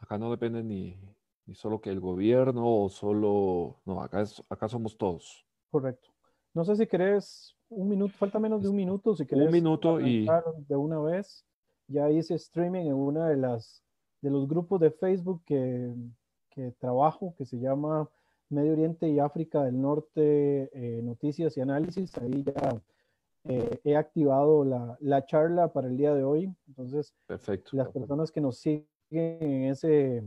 Acá no depende ni, ni solo que el gobierno o solo, no, acá, es, acá somos todos. Correcto. No sé si querés un minuto, falta menos de un minuto, si querés. Un minuto y... De una vez, ya hice streaming en una de las, de los grupos de Facebook que, que trabajo, que se llama Medio Oriente y África del Norte, eh, Noticias y Análisis. Ahí ya eh, he activado la, la, charla para el día de hoy. Entonces, perfecto, las personas que nos siguen en ese,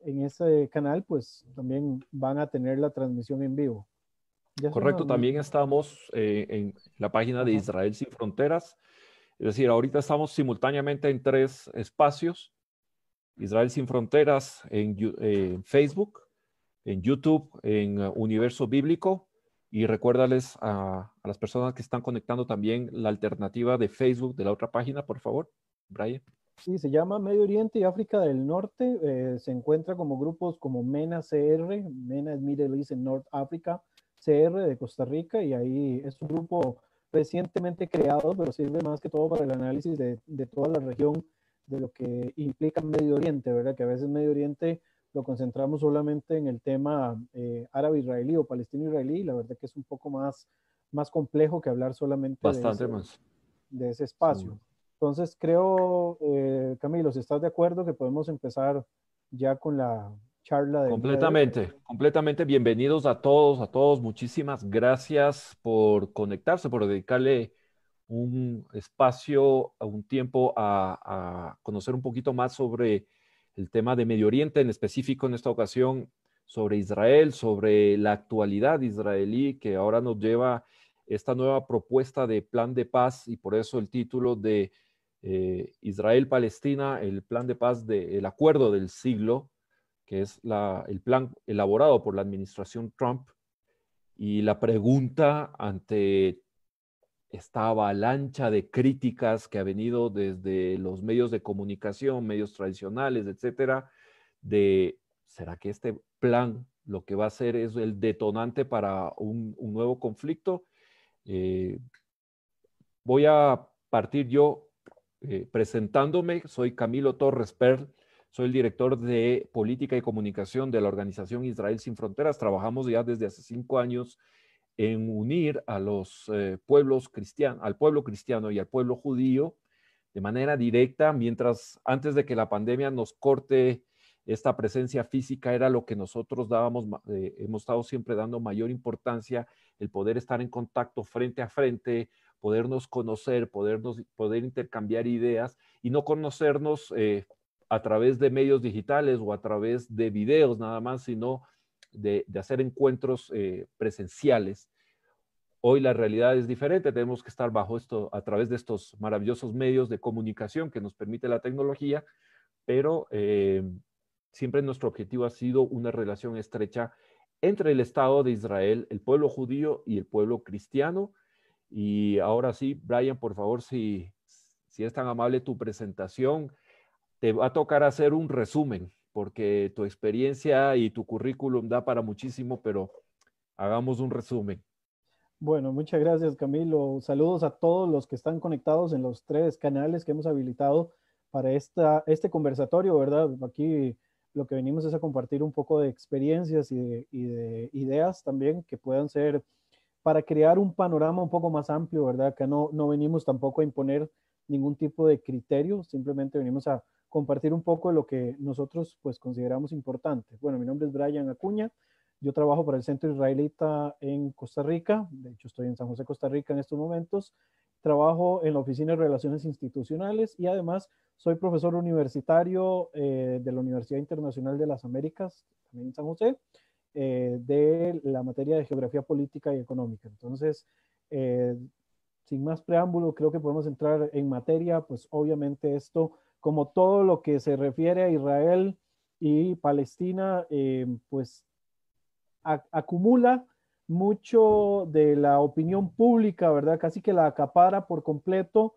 en ese canal, pues también van a tener la transmisión en vivo. Correcto, también estamos eh, en la página de Israel Sin Fronteras. Es decir, ahorita estamos simultáneamente en tres espacios. Israel Sin Fronteras en, en Facebook, en YouTube, en Universo Bíblico. Y recuérdales a, a, las personas que están conectando también la alternativa de Facebook de la otra página, por favor, Brian. Sí, se llama Medio Oriente y África del Norte. Eh, se encuentra como grupos como MENA CR, MENA es Middle East and North Africa, CR de Costa Rica, y ahí es un grupo recientemente creado, pero sirve más que todo para el análisis de, de toda la región, de lo que implica Medio Oriente, ¿verdad? Que a veces Medio Oriente lo concentramos solamente en el tema eh, árabe-israelí o palestino-israelí, la verdad que es un poco más, más complejo que hablar solamente Bastante de, ese, más. de ese espacio. Sí. Entonces creo, eh, Camilo, si estás de acuerdo que podemos empezar ya con la charla de... Completamente, completamente. Bienvenidos a todos, a todos. Muchísimas gracias por conectarse, por dedicarle un espacio, un tiempo a conocer un poquito más sobre el tema de Medio Oriente, en específico en esta ocasión sobre Israel, sobre la actualidad israelí que ahora nos lleva esta nueva propuesta de plan de paz y por eso el título de eh, Israel-Palestina, el plan de paz del acuerdo del siglo, que es el plan elaborado por la administración Trump. Y la pregunta ante esta avalancha de críticas que ha venido desde los medios de comunicación, medios tradicionales, etcétera, de ¿será que este plan lo que va a hacer es el detonante para un, un nuevo conflicto? Eh, voy a partir yo eh, presentándome, soy Camilo Torres Perl, soy el director de política y comunicación de la organización Israel Sin Fronteras. Trabajamos ya desde hace cinco años en unir a los eh, pueblos cristianos, al pueblo cristiano y al pueblo judío de manera directa, mientras antes de que la pandemia nos corte esta presencia física era lo que nosotros dábamos, eh, hemos estado siempre dando mayor importancia, el poder estar en contacto frente a frente, podernos conocer, podernos, poder intercambiar ideas y no conocernos eh, a través de medios digitales o a través de videos nada más, sino de, hacer encuentros eh, presenciales. Hoy la realidad es diferente, tenemos que estar bajo esto, a través de estos maravillosos medios de comunicación que nos permite la tecnología, pero eh, siempre nuestro objetivo ha sido una relación estrecha entre el Estado de Israel, el pueblo judío y el pueblo cristiano, y ahora sí, Brian, por favor, si, si es tan amable tu presentación, te va a tocar hacer un resumen, porque tu experiencia y tu currículum da para muchísimo, pero hagamos un resumen. Bueno, muchas gracias Camilo. Saludos a todos los que están conectados en los tres canales que hemos habilitado para esta, este conversatorio, ¿verdad? Aquí lo que venimos es a compartir un poco de experiencias y de, y de ideas también que puedan ser para crear un panorama un poco más amplio, ¿verdad? Que no, no venimos tampoco a imponer ningún tipo de criterio, simplemente venimos a compartir un poco de lo que nosotros pues consideramos importante. Bueno, mi nombre es Brian Acuña, yo trabajo para el Centro Israelita en Costa Rica, de hecho estoy en San José, Costa Rica en estos momentos, trabajo en la Oficina de Relaciones Institucionales y además soy profesor universitario eh, de la Universidad Internacional de las Américas, también en San José, eh, de la materia de geografía política y económica. Entonces, eh, sin más preámbulo, creo que podemos entrar en materia, pues obviamente esto, como todo lo que se refiere a Israel y Palestina, eh, pues acumula mucho de la opinión pública, ¿verdad? Casi que la acapara por completo.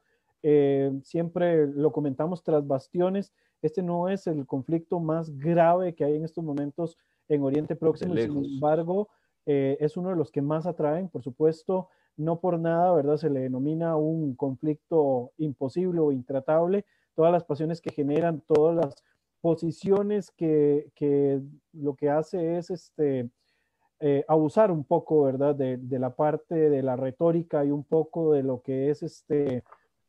siempre lo comentamos tras bastiones, este no es el conflicto más grave que hay en estos momentos en Oriente Próximo, sin embargo, eh, es uno de los que más atraen, por supuesto, no por nada, ¿verdad? Se le denomina un conflicto imposible o intratable, todas las pasiones que generan, todas las posiciones que, que, lo que hace es este, eh, abusar un poco, ¿verdad? De, de, la parte de la retórica y un poco de lo que es este,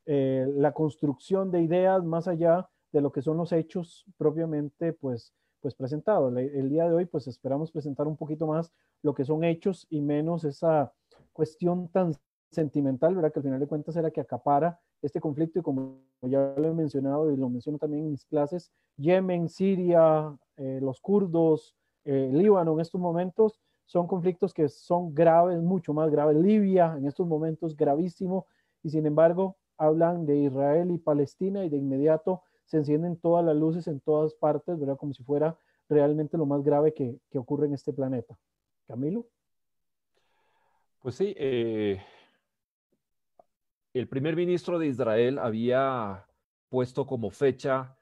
eh, la construcción de ideas más allá de lo que son los hechos propiamente, pues, pues presentados. El, día de hoy, pues esperamos presentar un poquito más lo que son hechos y menos esa cuestión tan sentimental, ¿verdad? Que al final de cuentas era que acapara este conflicto y como ya lo he mencionado y lo menciono también en mis clases, Yemen, Siria, eh, los kurdos, eh, Líbano en estos momentos son conflictos que son graves, mucho más graves. Libia en estos momentos gravísimo y sin embargo hablan de Israel y Palestina y de inmediato se encienden todas las luces en todas partes, ¿verdad? Como si fuera realmente lo más grave que, que ocurre en este planeta. Camilo. Pues sí, eh, el primer ministro de Israel había puesto como fecha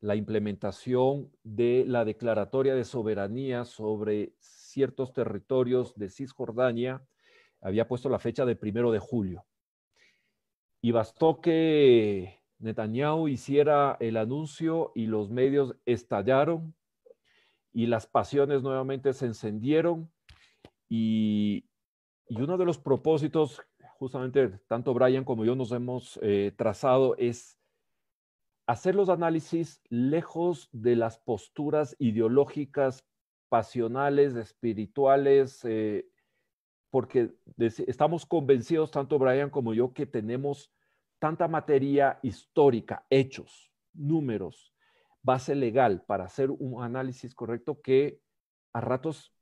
la implementación de la declaratoria de soberanía sobre ciertos territorios de Cisjordania, había puesto la fecha del primero de julio. Y bastó que Netanyahu hiciera el anuncio y los medios estallaron y las pasiones nuevamente se encendieron y, y uno de los propósitos justamente tanto Brian como yo nos hemos eh, trazado es hacer los análisis lejos de las posturas ideológicas, pasionales, espirituales, eh, porque estamos convencidos, tanto Brian como yo, que tenemos tanta materia histórica, hechos, números, base legal para hacer un análisis correcto que a ratos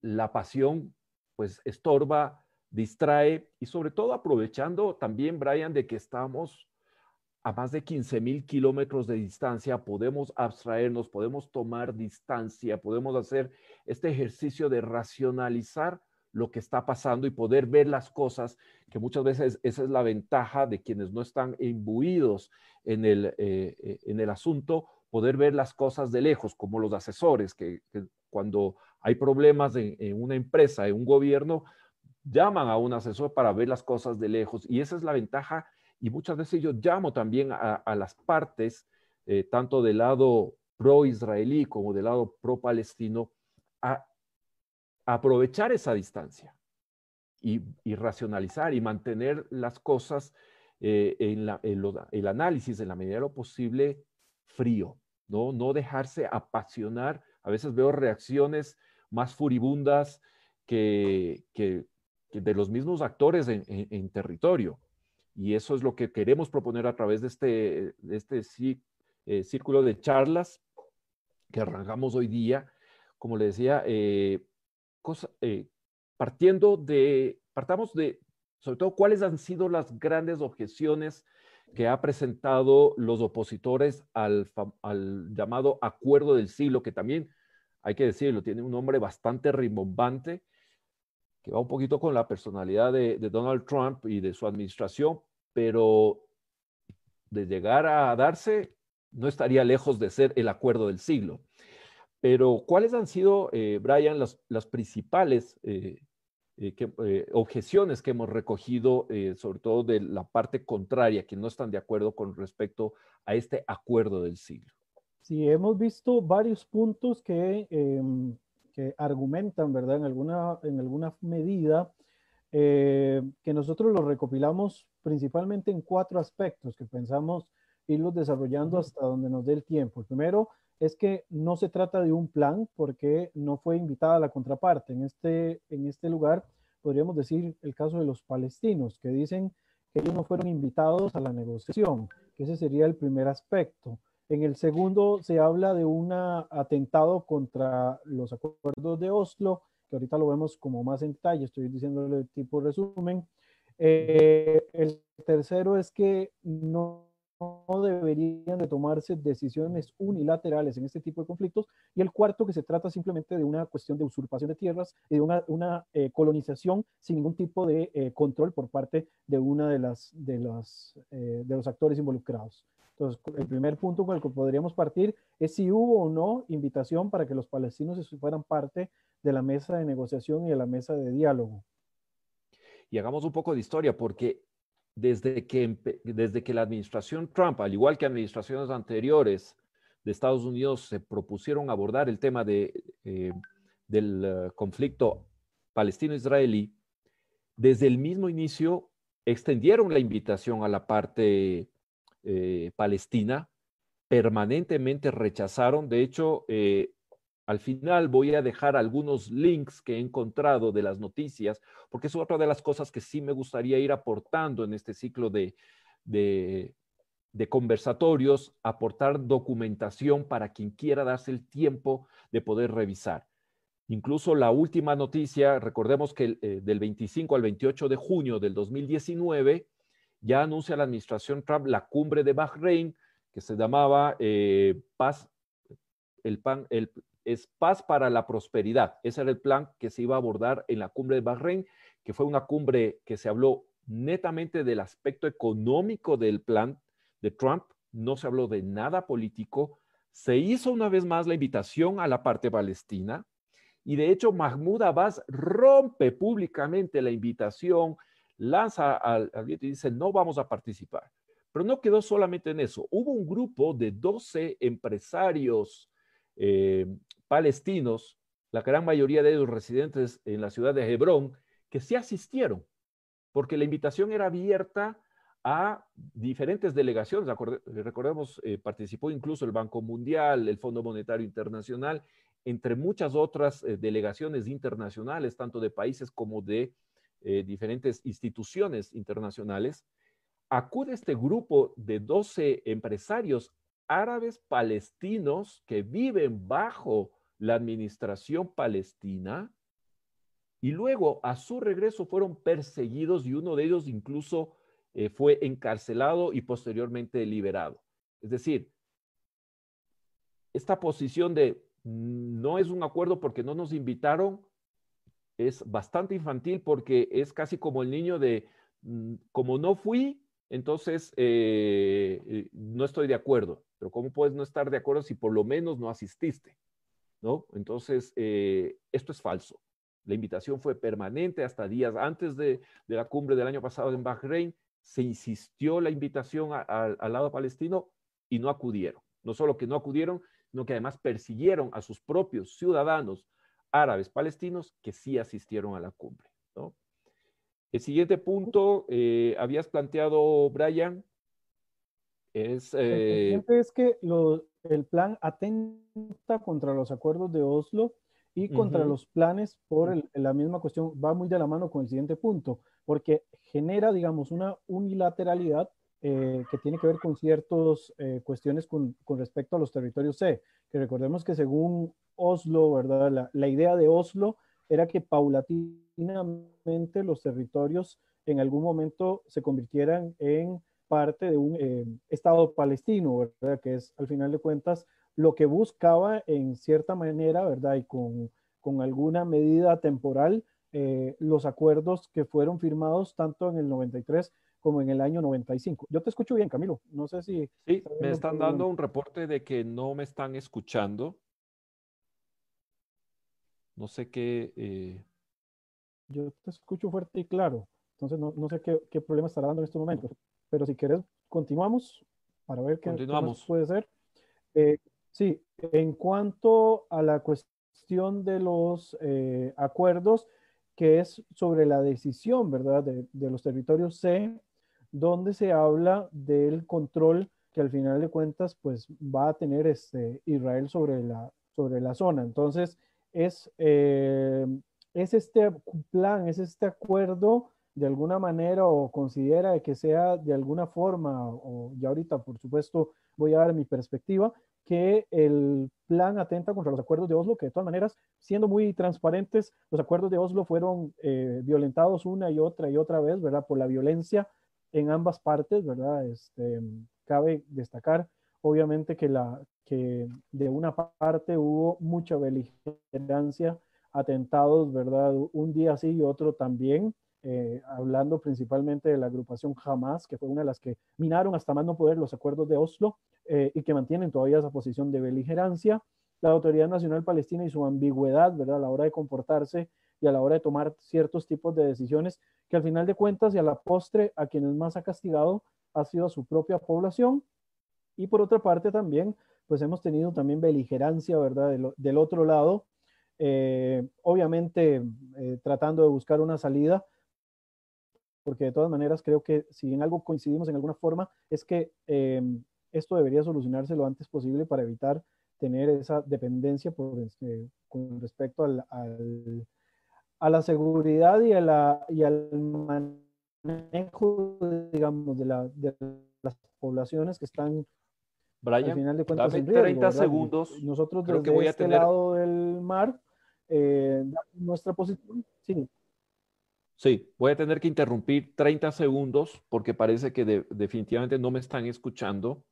la pasión pues estorba distrae y sobre todo aprovechando también, Brian, de que estamos a más de 15 mil kilómetros de distancia, podemos abstraernos, podemos tomar distancia, podemos hacer este ejercicio de racionalizar lo que está pasando y poder ver las cosas, que muchas veces esa es la ventaja de quienes no están imbuidos en el, eh, eh, en el asunto, poder ver las cosas de lejos, como los asesores, que, cuando hay problemas en, una empresa, en un gobierno, llaman a un asesor para ver las cosas de lejos y esa es la ventaja y muchas veces yo llamo también a, las partes, eh, tanto del lado pro-israelí como del lado pro-palestino, a, aprovechar esa distancia y, racionalizar y mantener las cosas eh, en, el análisis en la medida de lo posible frío, ¿no? no dejarse apasionar. A veces veo reacciones más furibundas que, de los mismos actores en, territorio. Y eso es lo que queremos proponer a través de este, este eh, círculo de charlas que arrancamos hoy día. Como le decía, eh, eh, partiendo de, partamos de, sobre todo, cuáles han sido las grandes objeciones que ha presentado los opositores al, al llamado acuerdo del siglo, que también, hay que decirlo, tiene un nombre bastante rimbombante que va un poquito con la personalidad de, Donald Trump y de su administración, pero de llegar a darse, no estaría lejos de ser el acuerdo del siglo. Pero, ¿cuáles han sido, eh, Brian, las, las principales eh, eh, objeciones que hemos recogido, sobre todo de la parte contraria, que no están de acuerdo con respecto a este acuerdo del siglo? Sí, hemos visto varios puntos que em, que argumentan, ¿verdad? En alguna, en alguna medida, eh, que nosotros los recopilamos principalmente en cuatro aspectos que pensamos irlos desarrollando hasta donde nos dé el tiempo. El primero es que no se trata de un plan porque no fue invitada la contraparte. En este, en este lugar podríamos decir el caso de los palestinos, que dicen que ellos no fueron invitados a la negociación, que ese sería el primer aspecto. En el segundo se habla de un atentado contra los acuerdos de Oslo, que ahorita lo vemos como más en detalle, estoy diciéndole tipo resumen. Eh, el tercero es que no, deberían de tomarse decisiones unilaterales en este tipo de conflictos. Y el cuarto, que se trata simplemente de una cuestión de usurpación de tierras y de una, eh, colonización sin ningún tipo de eh, control por parte de una de las de, las, de los actores involucrados. Entonces, el primer punto con el que podríamos partir es si hubo o no invitación para que los palestinos fueran parte de la mesa de negociación y de la mesa de diálogo. Y hagamos un poco de historia, porque desde que, desde que la administración Trump, al igual que administraciones anteriores, de Estados Unidos se propusieron abordar el tema de, eh, del eh, conflicto palestino-israelí, desde el mismo inicio extendieron la invitación a la parte eh, palestina, permanentemente rechazaron. De hecho, al final voy a dejar algunos links que he encontrado de las noticias, porque es otra de las cosas que sí me gustaría ir aportando en este ciclo de, de conversatorios, aportar documentación para quien quiera darse el tiempo de poder revisar. Incluso la última noticia, recordemos que eh, del 25 al 28 de junio del 2019, ya anuncia la administración Trump la cumbre de Bahrein, que se llamaba eh, Paz, el, pan, el, es Paz para la Prosperidad. Ese era el plan que se iba a abordar en la cumbre de Bahrein, que fue una cumbre que se habló netamente del aspecto económico del plan de Trump, no se habló de nada político, se hizo una vez más la invitación a la parte palestina y de hecho Mahmoud Abbas rompe públicamente la invitación, lanza al, viento y dice no vamos a participar. Pero no quedó solamente en eso, hubo un grupo de 12 empresarios eh, palestinos, la gran mayoría de ellos residentes en la ciudad de Hebrón, que sí asistieron, porque la invitación era abierta a diferentes delegaciones. Recordemos, eh, participó incluso el Banco Mundial, el Fondo Monetario Internacional, entre muchas otras eh, delegaciones internacionales, tanto de países como de eh, diferentes instituciones internacionales. Acude este grupo de 12 empresarios árabes palestinos que viven bajo la administración palestina y luego a su regreso fueron perseguidos y uno de ellos incluso eh, fue encarcelado y posteriormente liberado. Es decir, esta posición de mm, no es un acuerdo porque no nos invitaron es bastante infantil porque es casi como el niño de, mm, como no fui, entonces eh, eh, no estoy de acuerdo. Pero ¿cómo puedes no estar de acuerdo si por lo menos no asististe? ¿No? Entonces, esto es falso. La invitación fue permanente hasta días antes de, de, la cumbre del año pasado en Bahrein se insistió la invitación al lado palestino y no acudieron. No solo que no acudieron, sino que además persiguieron a sus propios ciudadanos árabes palestinos que sí asistieron a la cumbre. El siguiente punto, eh, habías planteado, Brian, es... Eh, es que el plan atenta contra los acuerdos de Oslo y contra los planes por la misma cuestión, va muy de la mano con el siguiente punto, porque genera, digamos, una unilateralidad eh, que tiene que ver con ciertas eh, cuestiones con, con, respecto a los territorios C, que recordemos que según Oslo, ¿verdad? La, la, idea de Oslo era que paulatinamente los territorios en algún momento se convirtieran en parte de un eh, Estado palestino, ¿verdad? Que es, al final de cuentas, lo que buscaba en cierta manera, ¿verdad? Y con, con alguna medida temporal, eh, los acuerdos que fueron firmados tanto en el 93 como en el año 95. Yo te escucho bien, Camilo. No sé si... Sí, me están dando un reporte de que no me están escuchando. No sé qué... Eh, Yo te escucho fuerte y claro. Entonces no, no sé qué, qué, problema estará dando en estos momentos. Pero si quieres, continuamos para ver qué, Continuamos. puede ser. Eh, Sí, en cuanto a la cuestión de los eh, acuerdos, que es sobre la decisión, ¿verdad?, de, los territorios C, donde se habla del control que al final de cuentas, pues va a tener este, Israel sobre la, sobre la zona. Entonces, es, eh, es este plan, es este acuerdo de alguna manera o considera que sea de alguna forma, o ya ahorita por supuesto voy a dar mi perspectiva, que el plan atenta contra los acuerdos de Oslo, que de todas maneras, siendo muy transparentes, los acuerdos de Oslo fueron eh, violentados una y otra y otra vez, ¿verdad? Por la violencia en ambas partes, ¿verdad? Este, cabe destacar, obviamente, que, la, que de una parte hubo mucha beligerancia, atentados, ¿verdad? Un día sí y otro también, eh, hablando principalmente de la agrupación Hamas, que fue una de las que minaron hasta más no poder los acuerdos de Oslo eh, y que mantienen todavía esa posición de beligerancia. La Autoridad Nacional Palestina y su ambigüedad, ¿verdad? A la hora de comportarse y a la hora de tomar ciertos tipos de decisiones, que al final de cuentas y a la postre a quienes más ha castigado ha sido a su propia población. Y por otra parte también, pues hemos tenido también beligerancia, ¿verdad? Del, otro lado, eh, obviamente tratando de buscar una salida, porque de todas maneras creo que si en algo coincidimos en alguna forma, es que esto debería solucionarse lo antes posible para evitar tener esa dependencia por, este, con respecto al, a la seguridad y, a la, y al manejo, digamos, de, la, de las poblaciones que están Brian, al final de cuentas en riesgo, 30 segundos. Nosotros desde que voy a este lado del mar, eh, nuestra posición, sí. Sí, voy a tener que interrumpir 30 segundos porque parece que definitivamente no me están escuchando.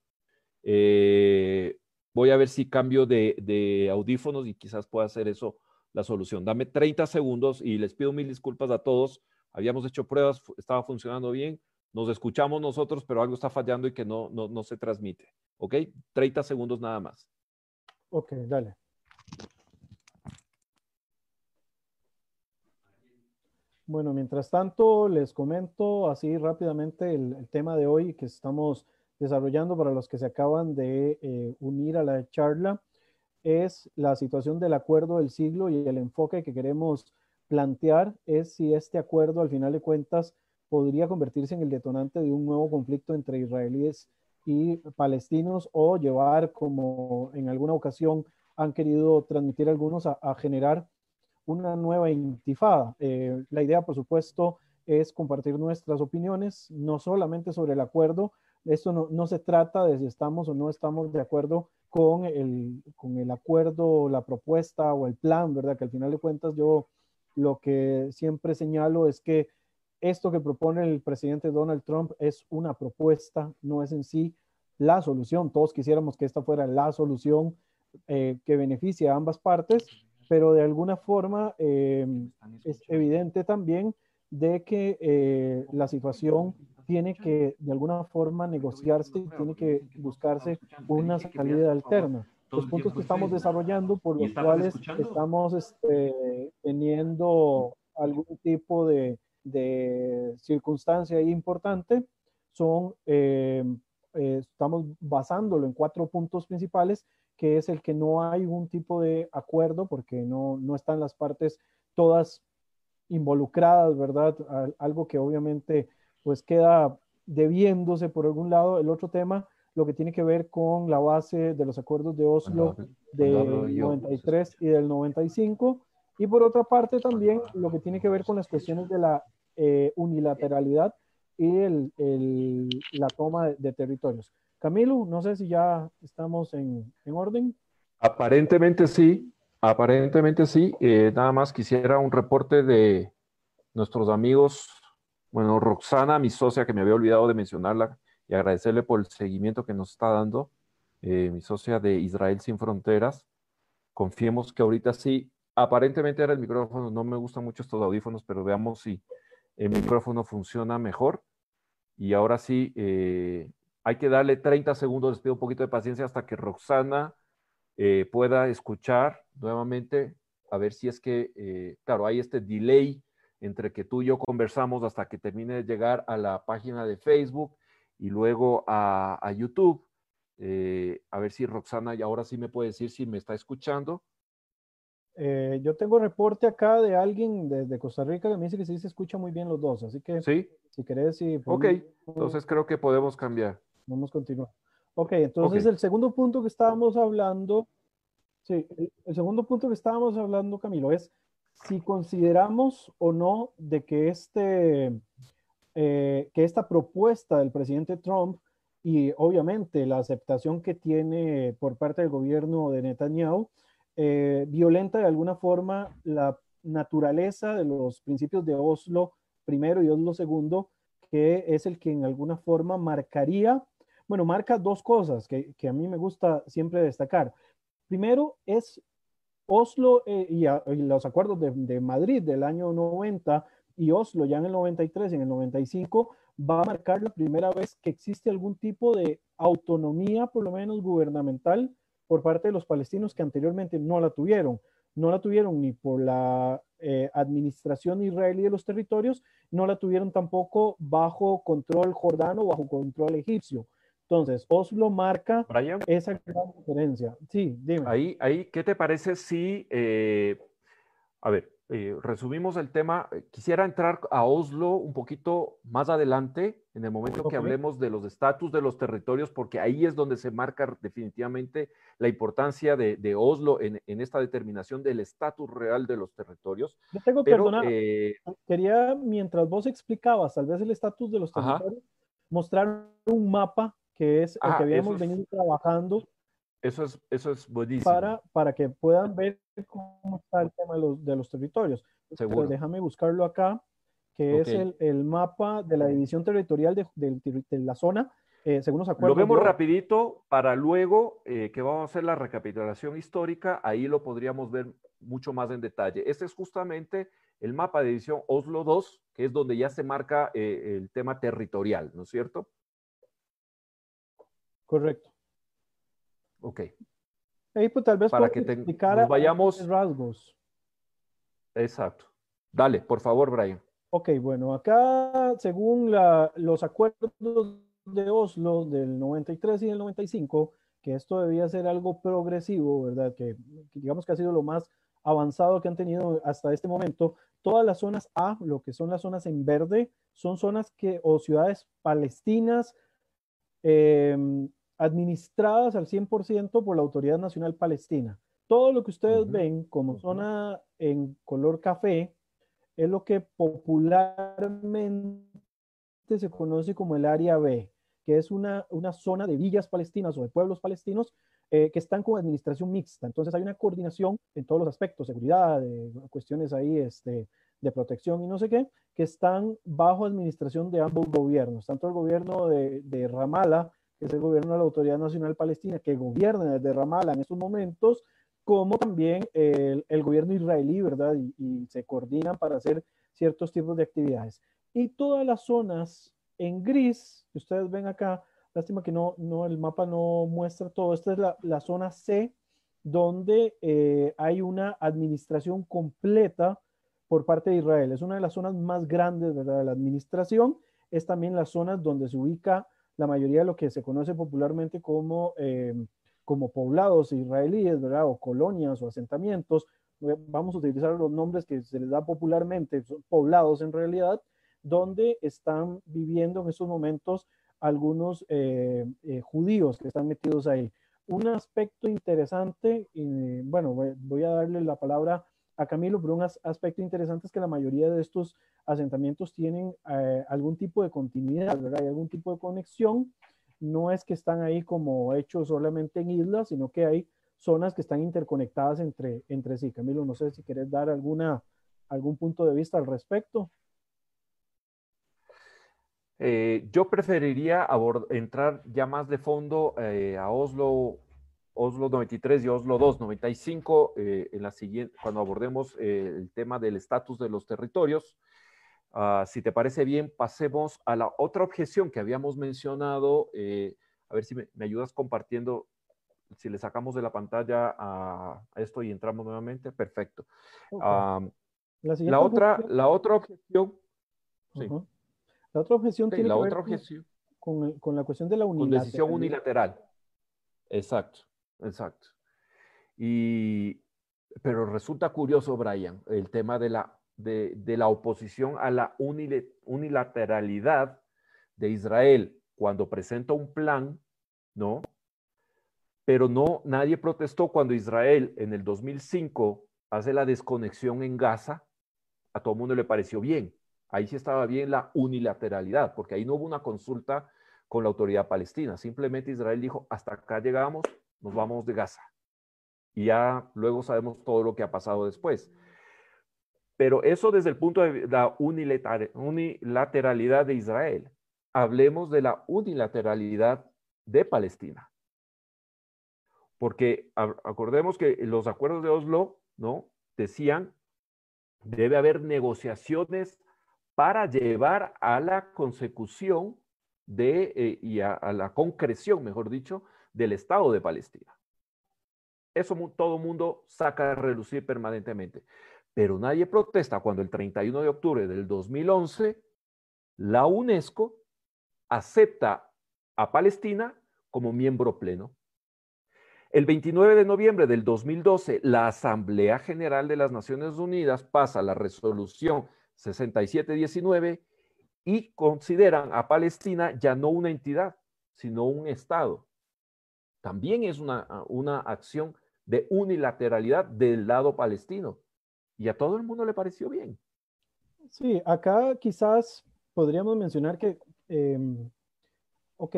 Eh, voy a ver si cambio de, audífonos y quizás pueda hacer eso la solución. Dame 30 segundos y les pido mil disculpas a todos. Habíamos hecho pruebas, estaba funcionando bien. Nos escuchamos nosotros, pero algo está fallando y que no, no, no se transmite. ¿Ok? 30 segundos nada más. Ok, dale. Bueno, mientras tanto, les comento así rápidamente el, tema de hoy que estamos desarrollando para los que se acaban de eh, unir a la charla. Es la situación del acuerdo del siglo y el enfoque que queremos plantear es si este acuerdo, al final de cuentas, podría convertirse en el detonante de un nuevo conflicto entre israelíes y palestinos o llevar, como en alguna ocasión han querido transmitir algunos, a generar una nueva intifada. Eh, la idea, por supuesto, es compartir nuestras opiniones, no solamente sobre el acuerdo. Esto no, se trata de si estamos o no estamos de acuerdo con el, con el acuerdo, la propuesta o el plan, ¿verdad? Que al final de cuentas yo lo que siempre señalo es que esto que propone el presidente Donald Trump es una propuesta, no es en sí la solución. Todos quisiéramos que esta fuera la solución eh, que beneficie a ambas partes, pero de alguna forma eh, es evidente también de que eh, la situación tiene que de alguna forma negociarse, tiene que buscarse una salida alterna. Los puntos que estamos desarrollando, por los cuales estamos este, teniendo algún tipo de, de circunstancia importante, son, eh, estamos basándolo en cuatro puntos principales que es el que no hay un tipo de acuerdo porque no, no están las partes todas involucradas, ¿verdad? Algo que obviamente pues queda debiéndose por algún lado. El otro tema, lo que tiene que ver con la base de los acuerdos de Oslo del 93 y del 95. Y por otra parte también lo que tiene que ver con las cuestiones de la eh, unilateralidad y el, el, la toma de territorios. Camilo, no sé si ya estamos en, orden. Aparentemente sí, aparentemente sí. Eh, nada más quisiera un reporte de nuestros amigos, bueno, Roxana, mi socia, que me había olvidado de mencionarla, y agradecerle por el seguimiento que nos está dando, eh, mi socia de Israel Sin Fronteras. Confiemos que ahorita sí, aparentemente era el micrófono, no me gustan mucho estos audífonos, pero veamos si el micrófono funciona mejor. Y ahora sí, eh, hay que darle 30 segundos, les pido un poquito de paciencia hasta que Roxana eh, pueda escuchar nuevamente, a ver si es que, eh, claro, hay este delay entre que tú y yo conversamos hasta que termine de llegar a la página de Facebook y luego a, YouTube. Eh, a ver si Roxana y ahora sí me puede decir si me está escuchando. yo tengo reporte acá de alguien desde Costa Rica que me dice que sí se escucha muy bien los dos, así que ¿Sí? si querés, sí. Ok, entonces creo que podemos cambiar. Vamos a continuar. Ok, entonces el segundo punto que estábamos hablando, sí, el, segundo punto que estábamos hablando, Camilo, es si consideramos o no de que, este, eh, que esta propuesta del presidente Trump y obviamente la aceptación que tiene por parte del gobierno de Netanyahu eh, violenta de alguna forma la naturaleza de los principios de Oslo primero y Oslo segundo, que es el que en alguna forma marcaría bueno, marca dos cosas que, a mí me gusta siempre destacar. Primero es Oslo eh, y, los acuerdos de, Madrid del año 90 y Oslo ya en el 93 y en el 95 va a marcar la primera vez que existe algún tipo de autonomía, por lo menos gubernamental, por parte de los palestinos que anteriormente no la tuvieron. No la tuvieron ni por la eh, administración israelí de los territorios, no la tuvieron tampoco bajo control jordano, bajo control egipcio Entonces, Oslo marca esa gran diferencia. Sí, dime. Ahí, ahí, ¿qué te parece si, eh, a ver, eh, resumimos el tema. Eh, quisiera entrar a Oslo un poquito más adelante, en el momento que hablemos de los estatus de los territorios, porque ahí es donde se marca definitivamente la importancia de, Oslo en, esta determinación del estatus real de los territorios. Yo tengo, que perdona, eh, quería, mientras vos explicabas tal vez el estatus de los territorios, mostrar un mapa que es el que habíamos venido trabajando eso es, eso es buenísimo. Para, para que puedan ver cómo está el tema de los, de los territorios. Seguro. déjame buscarlo acá, que es el, el, mapa de la división territorial de, de, la zona, eh, según los acuerdos. Lo vemos rapidito para luego eh, que vamos a hacer la recapitulación histórica, ahí lo podríamos ver mucho más en detalle. Este es justamente el mapa de división Oslo 2, que es donde ya se marca eh, el tema territorial, ¿no es cierto? Correcto. Ok. Ahí pues tal vez para que nos vayamos rasgos. Exacto. Dale, por favor, Brian. Ok, bueno, acá según los acuerdos de Oslo del 93 y del 95, que esto debía ser algo progresivo, ¿verdad? Que, que, digamos que ha sido lo más avanzado que han tenido hasta este momento. Todas las zonas A, lo que son las zonas en verde, son zonas que o ciudades palestinas eh, administradas al 100% por la Autoridad Nacional Palestina. Todo lo que ustedes ven como zona en color café es lo que popularmente se conoce como el área B, que es una, una zona de villas palestinas o de pueblos palestinos eh, que están con administración mixta. Entonces hay una coordinación en todos los aspectos, seguridad, cuestiones ahí este, de protección y no sé qué, que están bajo administración de ambos gobiernos, tanto el gobierno de, de Ramallah que es el gobierno de la Autoridad Nacional Palestina, que gobierna desde Ramallah en estos momentos, como también el, el gobierno israelí, ¿verdad? Y, se coordinan para hacer ciertos tipos de actividades. Y todas las zonas en gris, que ustedes ven acá, lástima que no, no el mapa no muestra todo, esta es la, la zona C, donde eh, hay una administración completa por parte de Israel. Es una de las zonas más grandes ¿verdad? de la administración. Es también las zonas donde se ubica la mayoría de lo que se conoce popularmente como, eh, como poblados israelíes, ¿verdad? O colonias o asentamientos. Vamos a utilizar los nombres que se les da popularmente, son poblados en realidad, donde están viviendo en estos momentos algunos eh, eh, judíos que están metidos ahí. Un aspecto interesante, y, bueno, voy a darle la palabra a Camilo, pero un aspecto interesante es que la mayoría de estos asentamientos tienen eh, algún tipo de continuidad, ¿verdad? Hay algún tipo de conexión. No es que están ahí como hechos solamente en islas, sino que hay zonas que están interconectadas entre, entre sí. Camilo, no sé si quieres dar alguna, algún punto de vista al respecto. Eh, yo preferiría entrar ya más de fondo eh, a Oslo Oslo 93 y Oslo 2, 95, eh, en la siguiente, cuando abordemos eh, el tema del estatus de los territorios. Ah, si te parece bien, pasemos a la otra objeción que habíamos mencionado. Eh, a ver si me, ayudas compartiendo, si le sacamos de la pantalla a, esto y entramos nuevamente. Perfecto. la, otra, la otra objeción. La otra objeción tiene la que otra ver objeción. Con, con, la cuestión de la unilateralidad. Con decisión unilateral. Exacto. Exacto. Y, pero resulta curioso, Brian, el tema de la, de, la oposición a la unilateralidad de Israel cuando presenta un plan, ¿no? Pero no, nadie protestó cuando Israel en el 2005 hace la desconexión en Gaza, a todo el mundo le pareció bien. Ahí sí estaba bien la unilateralidad, porque ahí no hubo una consulta con la autoridad palestina. Simplemente Israel dijo, hasta acá llegamos, nos vamos de Gaza. Y ya luego sabemos todo lo que ha pasado después. Pero eso desde el punto de la unilateralidad de Israel. Hablemos de la unilateralidad de Palestina. Porque acordemos que los acuerdos de Oslo, ¿no? Decían, debe haber negociaciones para llevar a la consecución de, eh, y a, la concreción, mejor dicho, del Estado de Palestina. Eso todo mundo saca a relucir permanentemente. Pero nadie protesta cuando el 31 de octubre del 2011 la UNESCO acepta a Palestina como miembro pleno. El 29 de noviembre del 2012, la Asamblea General de las Naciones Unidas pasa la resolución 6719 y consideran a Palestina ya no una entidad, sino un Estado. También es una, una acción de unilateralidad del lado palestino. Y a todo el mundo le pareció bien. Sí, acá quizás podríamos mencionar que, em, ok,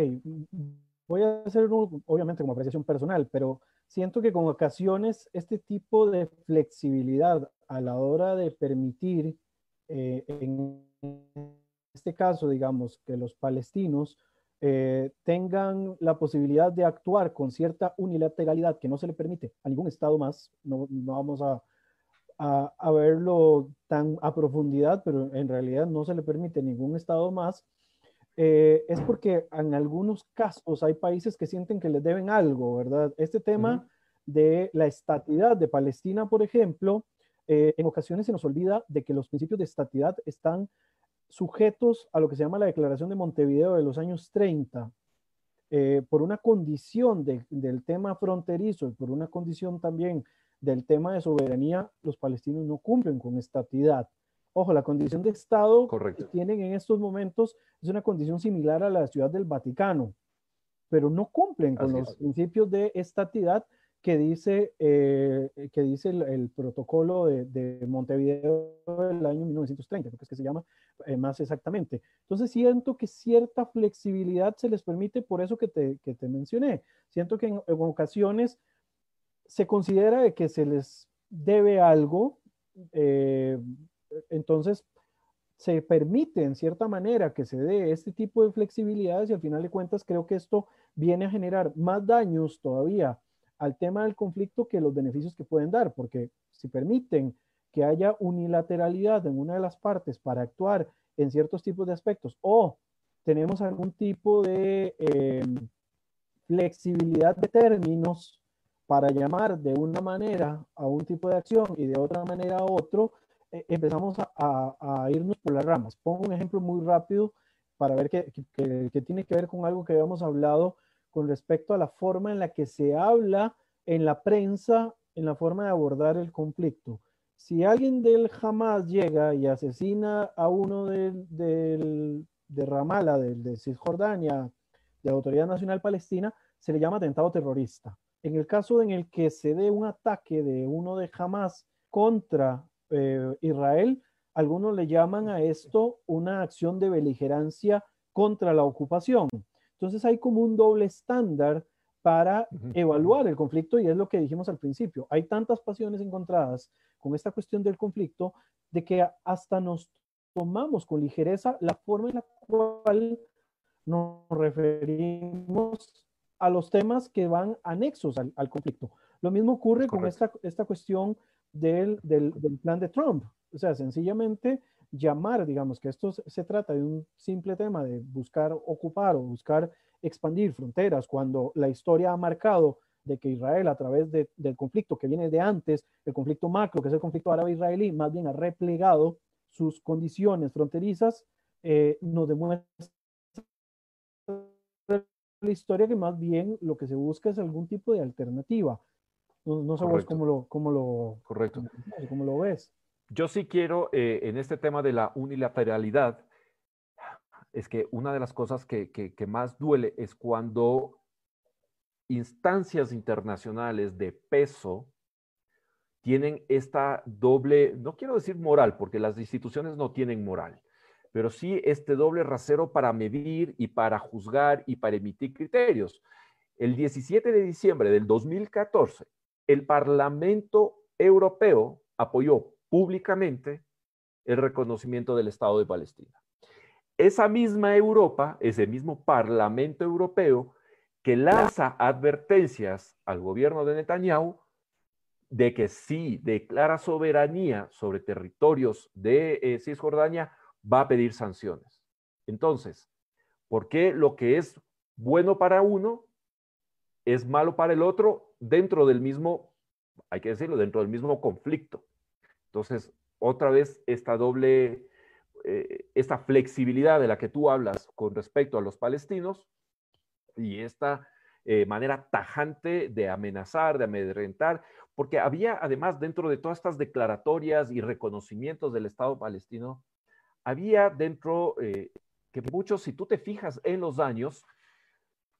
voy a hacer obviamente como apreciación personal, pero siento que con ocasiones este tipo de flexibilidad a la hora de permitir, eh, en este caso, digamos, que los palestinos eh, tengan la posibilidad de actuar con cierta unilateralidad que no se le permite a ningún Estado más, no, no vamos a, a, a, verlo tan a profundidad, pero en realidad no se le permite a ningún Estado más, eh, es porque en algunos casos hay países que sienten que les deben algo, ¿verdad? Este tema de la estatidad de Palestina, por ejemplo, eh, en ocasiones se nos olvida de que los principios de estatidad están sujetos a lo que se llama la Declaración de Montevideo de los años 30, eh, por una condición del tema fronterizo y por una condición también del tema de soberanía, los palestinos no cumplen con estatidad. Ojo, la condición de Estado que tienen en estos momentos es una condición similar a la Ciudad del Vaticano, pero no cumplen con los principios de estatidad que dice, eh, que dice el, protocolo de, Montevideo del año 1930, creo que es que se llama eh, más exactamente. Entonces siento que cierta flexibilidad se les permite por eso que te, que te mencioné. Siento que en, ocasiones se considera de que se les debe algo, eh, entonces, se permite en cierta manera que se dé este tipo de flexibilidades y al final de cuentas creo que esto viene a generar más daños todavía al tema del conflicto que los beneficios que pueden dar, porque si permiten que haya unilateralidad en una de las partes para actuar en ciertos tipos de aspectos o tenemos algún tipo de eh, flexibilidad de términos para llamar de una manera a un tipo de acción y de otra manera a otro, eh, empezamos a, irnos por las ramas. Pongo un ejemplo muy rápido para ver que, tiene que ver con algo que habíamos hablado con respecto a la forma en la que se habla en la prensa, en la forma de abordar el conflicto. Si alguien del Hamas llega y asesina a uno del, de Ramallah, de Cisjordania, de la Autoridad Nacional Palestina, se le llama atentado terrorista. En el caso en el que se dé un ataque de uno de Hamas contra eh, Israel, algunos le llaman a esto una acción de beligerancia contra la ocupación. Entonces hay como un doble estándar para evaluar el conflicto y es lo que dijimos al principio. Hay tantas pasiones encontradas con esta cuestión del conflicto de que hasta nos tomamos con ligereza la forma en la cual nos referimos a los temas que van anexos al, conflicto. Lo mismo ocurre con esta, esta cuestión del, del, plan de Trump. O sea, sencillamente llamar, digamos, que esto se trata de un simple tema de buscar ocupar o buscar expandir fronteras, cuando la historia ha marcado de que Israel a través del conflicto que viene de antes, el conflicto macro, que es el conflicto árabe-israelí, más bien ha replegado sus condiciones fronterizas, eh, nos demuestra la historia que más bien lo que se busca es algún tipo de alternativa. No, no sabes cómo lo, cómo lo, Correcto. Cómo, lo ves. Yo sí quiero, eh, en este tema de la unilateralidad, es que una de las cosas que, que, más duele es cuando instancias internacionales de peso tienen esta doble, no quiero decir moral, porque las instituciones no tienen moral, pero sí este doble rasero para medir y para juzgar y para emitir criterios. El 17 de diciembre del 2014, el Parlamento Europeo apoyó públicamente el reconocimiento del Estado de Palestina. Esa misma Europa, ese mismo Parlamento Europeo, que lanza advertencias al gobierno de Netanyahu de que si declara soberanía sobre territorios de eh, Cisjordania, va a pedir sanciones. Entonces, ¿por qué lo que es bueno para uno es malo para el otro dentro del mismo, hay que decirlo, dentro del mismo conflicto. Entonces, otra vez, esta doble, eh, esta flexibilidad de la que tú hablas con respecto a los palestinos y esta eh, manera tajante de amenazar, de amedrentar, porque había además dentro de todas estas declaratorias y reconocimientos del Estado palestino, había dentro eh, que muchos, si tú te fijas en los años,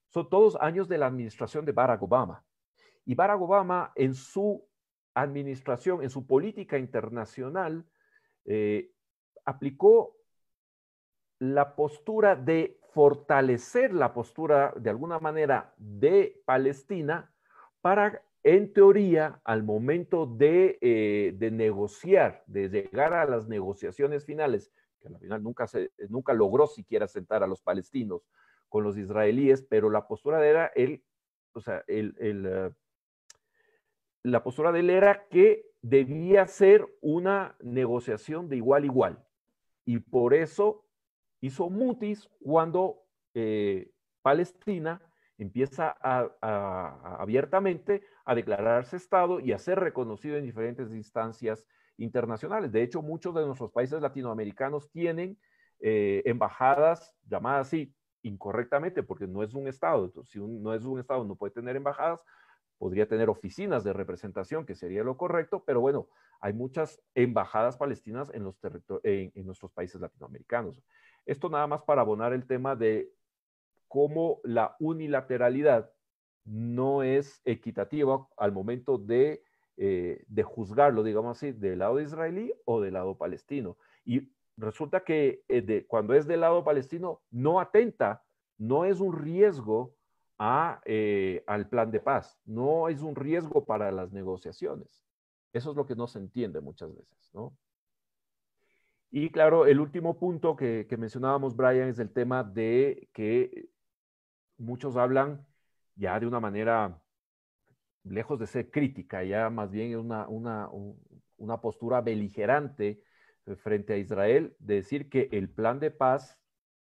son todos años de la administración de Barack Obama. Y Barack Obama en su administración, en su política internacional, eh, aplicó la postura de fortalecer la postura de alguna manera de Palestina para, en teoría, al momento de, eh, de negociar, de llegar a las negociaciones finales, que al final nunca, se, nunca logró siquiera sentar a los palestinos con los israelíes, pero la postura era él, o sea, el, el, eh, la postura de él era que debía ser una negociación de igual a igual. Y por eso hizo mutis cuando eh, Palestina empieza abiertamente a declararse Estado y a ser reconocido en diferentes instancias internacionales. De hecho, muchos de nuestros países latinoamericanos tienen eh, embajadas llamadas así incorrectamente, porque no es un Estado. si no es un Estado, no puede tener embajadas, podría tener oficinas de representación, que sería lo correcto, pero bueno, hay muchas embajadas palestinas en, los en, en nuestros países latinoamericanos. Esto nada más para abonar el tema de cómo la unilateralidad no es equitativa al momento de, eh, de juzgarlo, digamos así, del lado israelí o del lado palestino. Y resulta que eh, cuando es del lado palestino no atenta, no es un riesgo eh, al plan de paz. No es un riesgo para las negociaciones. Eso es lo que no se entiende muchas veces, ¿no? Y claro, el último punto que, mencionábamos, Brian, es el tema de que muchos hablan ya de una manera, lejos de ser crítica, ya más bien una, una, una postura beligerante frente a Israel, de decir que el plan de paz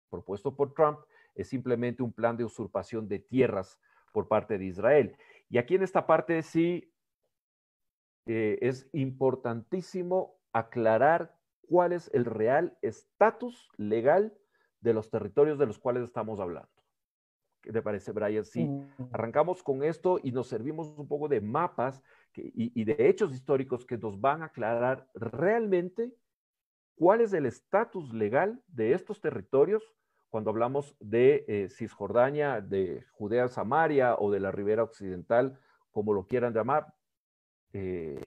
propuesto por Trump es simplemente un plan de usurpación de tierras por parte de Israel. Y aquí en esta parte sí eh, es importantísimo aclarar cuál es el real estatus legal de los territorios de los cuales estamos hablando. ¿Qué te parece, Brian? Sí, mm. arrancamos con esto y nos servimos un poco de mapas y, y de hechos históricos que nos van a aclarar realmente cuál es el estatus legal de estos territorios cuando hablamos de eh, Cisjordania, de Judea, Samaria o de la ribera occidental, como lo quieran llamar, eh,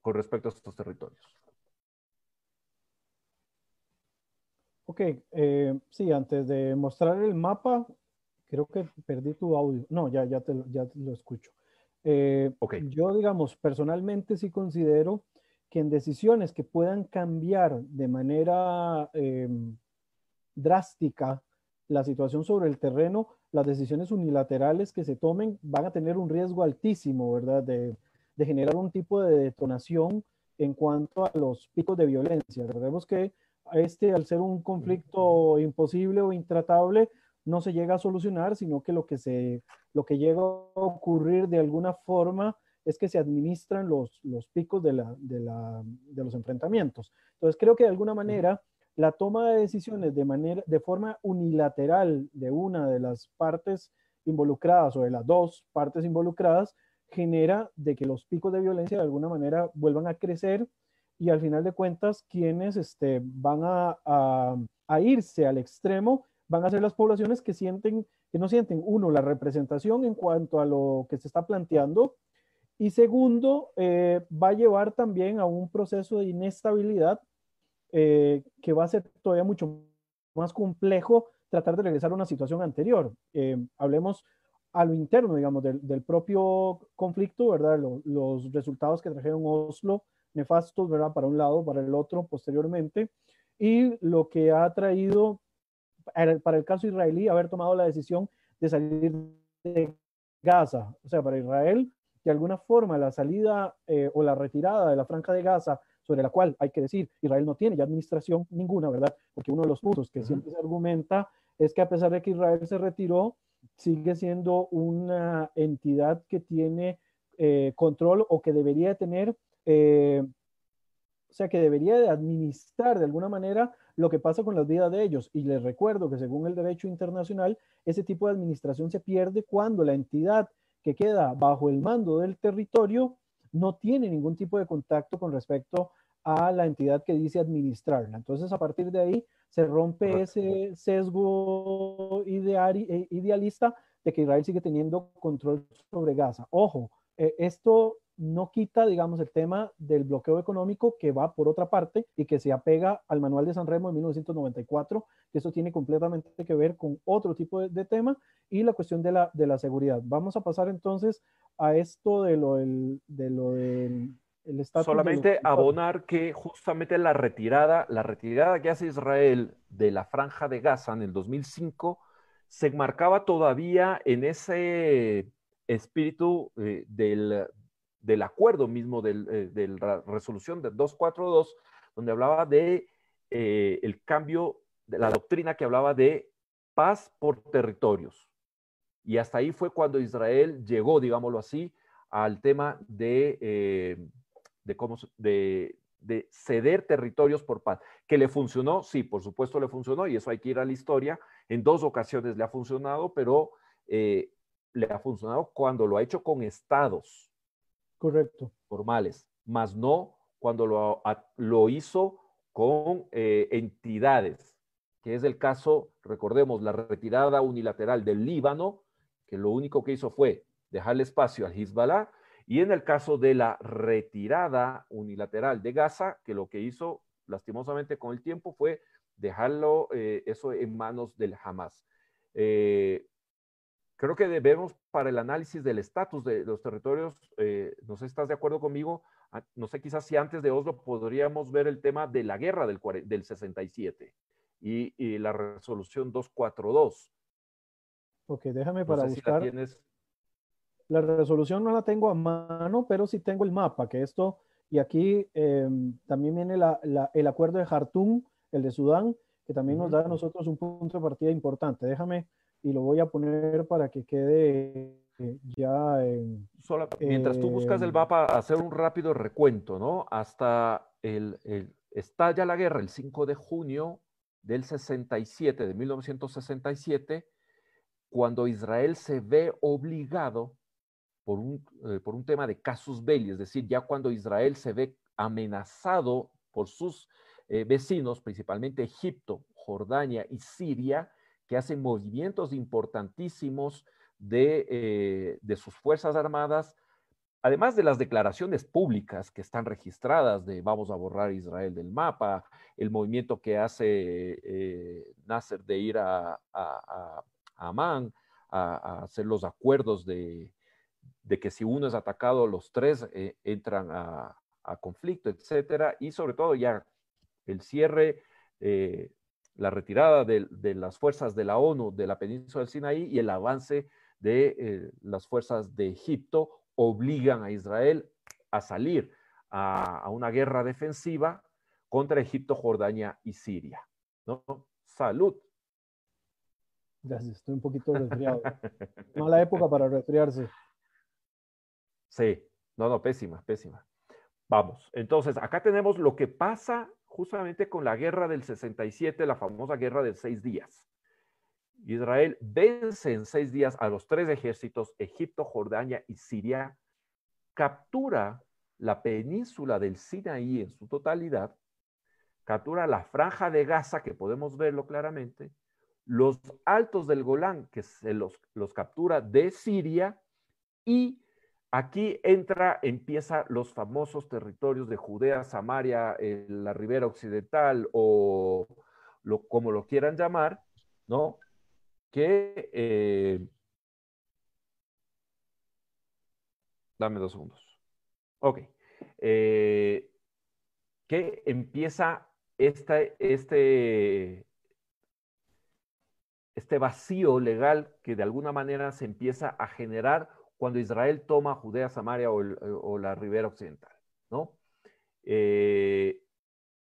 con respecto a estos territorios. Ok, eh, sí, antes de mostrar el mapa, creo que perdí tu audio. No, ya, ya, te, ya lo escucho. okay. Yo, digamos, personalmente sí considero que en decisiones que puedan cambiar de manera em, drástica la situación sobre el terreno, las decisiones unilaterales que se tomen van a tener un riesgo altísimo, ¿verdad? De, generar un tipo de detonación en cuanto a los picos de violencia. Recordemos que este, al ser un conflicto imposible o intratable, no se llega a solucionar, sino que lo que, se, lo que llega a ocurrir de alguna forma es que se administran los, los picos de, la, de, la, de los enfrentamientos. Entonces, creo que de alguna manera la toma de decisiones de, manera, de forma unilateral de una de las partes involucradas o de las dos partes involucradas genera de que los picos de violencia de alguna manera vuelvan a crecer y al final de cuentas quienes este, van a, irse al extremo van a ser las poblaciones que sienten que no sienten uno la representación en cuanto a lo que se está planteando y segundo eh, va a llevar también a un proceso de inestabilidad eh, que va a ser todavía mucho más complejo tratar de regresar a una situación anterior. Eh, hablemos a lo interno, digamos, del, propio conflicto, ¿verdad? los resultados que trajeron Oslo, nefastos, ¿verdad? Para un lado, para el otro, posteriormente, y lo que ha traído, para el caso israelí, haber tomado la decisión de salir de Gaza. O sea, para Israel, de alguna forma, la salida eh, o la retirada de la franja de Gaza sobre la cual hay que decir, Israel no tiene ya administración ninguna, ¿verdad? Porque uno de los puntos que siempre se argumenta es que a pesar de que Israel se retiró, sigue siendo una entidad que tiene eh, control o que debería tener eh, o sea, que debería de administrar de alguna manera lo que pasa con las vidas de ellos. Y les recuerdo que según el derecho internacional, ese tipo de administración se pierde cuando la entidad que queda bajo el mando del territorio no tiene ningún tipo de contacto con respecto a la entidad que dice administrarla. Entonces, a partir de ahí se rompe ese sesgo eh, idealista de que Israel sigue teniendo control sobre Gaza. Ojo, eh, esto no quita, digamos, el tema del bloqueo económico que va por otra parte y que se apega al manual de San Remo de 1994, que eso tiene completamente que ver con otro tipo de, tema y la cuestión de la, de la seguridad. Vamos a pasar entonces a esto de lo del, de lo del Solamente abonar que justamente la retirada, la retirada que hace Israel de la franja de Gaza en el 2005 se marcaba todavía en ese espíritu eh, del, del, acuerdo mismo del, eh, de la resolución de 242, donde hablaba de eh, el cambio de la doctrina que hablaba de paz por territorios. Y hasta ahí fue cuando Israel llegó, digámoslo así, al tema de de, cómo, de, de ceder territorios por paz. ¿Que le funcionó? Sí, por supuesto le funcionó y eso hay que ir a la historia. En dos ocasiones le ha funcionado, pero eh, le ha funcionado cuando lo ha hecho con estados. Correcto. Formales, más no cuando lo, hizo con eh, entidades, que es el caso, recordemos, la retirada unilateral del Líbano, que lo único que hizo fue dejarle espacio al Hezbollah y en el caso de la retirada unilateral de Gaza, que lo que hizo lastimosamente con el tiempo fue dejarlo eh, eso en manos del Hamas. Eh, creo que debemos, para el análisis del estatus de los territorios, eh, no sé si estás de acuerdo conmigo, ah, no sé quizás si antes de Oslo podríamos ver el tema de la guerra del, del 67 y, la resolución 242. Ok, déjame para buscar. La resolución no la tengo a mano, pero sí tengo el mapa, que esto, y aquí em, también viene el acuerdo de Jartum, el de Sudán, que también nos da a nosotros un punto de partida importante. Déjame, y lo voy a poner para que quede eh, ya... mientras tú buscas el mapa, hacer un rápido recuento, ¿no? Hasta el, el, estalla la guerra el 5 de junio del 67, de 1967, cuando Israel se ve obligado por un, eh, por un tema de casus belli, es decir, ya cuando Israel se ve amenazado por sus eh, vecinos, principalmente Egipto, Jordania y Siria, que hacen movimientos importantísimos de, eh, de sus Fuerzas Armadas, además de las declaraciones públicas que están registradas de vamos a borrar Israel del mapa, el movimiento que hace Nasser de ir a, a, a Amán a, hacer los acuerdos de, de que si uno es atacado, los tres eh, entran a, conflicto, etcétera, y sobre todo ya el cierre, eh, la retirada de, las fuerzas de la ONU de la península del Sinaí y el avance de eh, las fuerzas de Egipto obligan a Israel a salir a, una guerra defensiva contra Egipto, Jordania y Siria. ¿no? Salud. Gracias, estoy un poquito resfriado. Mala época para resfriarse. Sí, no, no, pésima, pésima. Vamos, entonces acá tenemos lo que pasa justamente con la guerra del 67, la famosa guerra de seis días. Israel vence en seis días a los tres ejércitos, Egipto, Jordania y Siria, captura la península del Sinaí en su totalidad, captura la franja de Gaza, que podemos verlo claramente, los altos del Golán, que se los, los captura de Siria, y Aquí entra, empieza los famosos territorios de Judea, Samaria, eh, la ribera occidental o como lo quieran llamar, ¿no? Que... Eh, dame dos segundos. Ok. Eh, que empieza este, este vacío legal que de alguna manera se empieza a generar cuando Israel toma Judea, Samaria o, la ribera occidental, ¿no? Eh,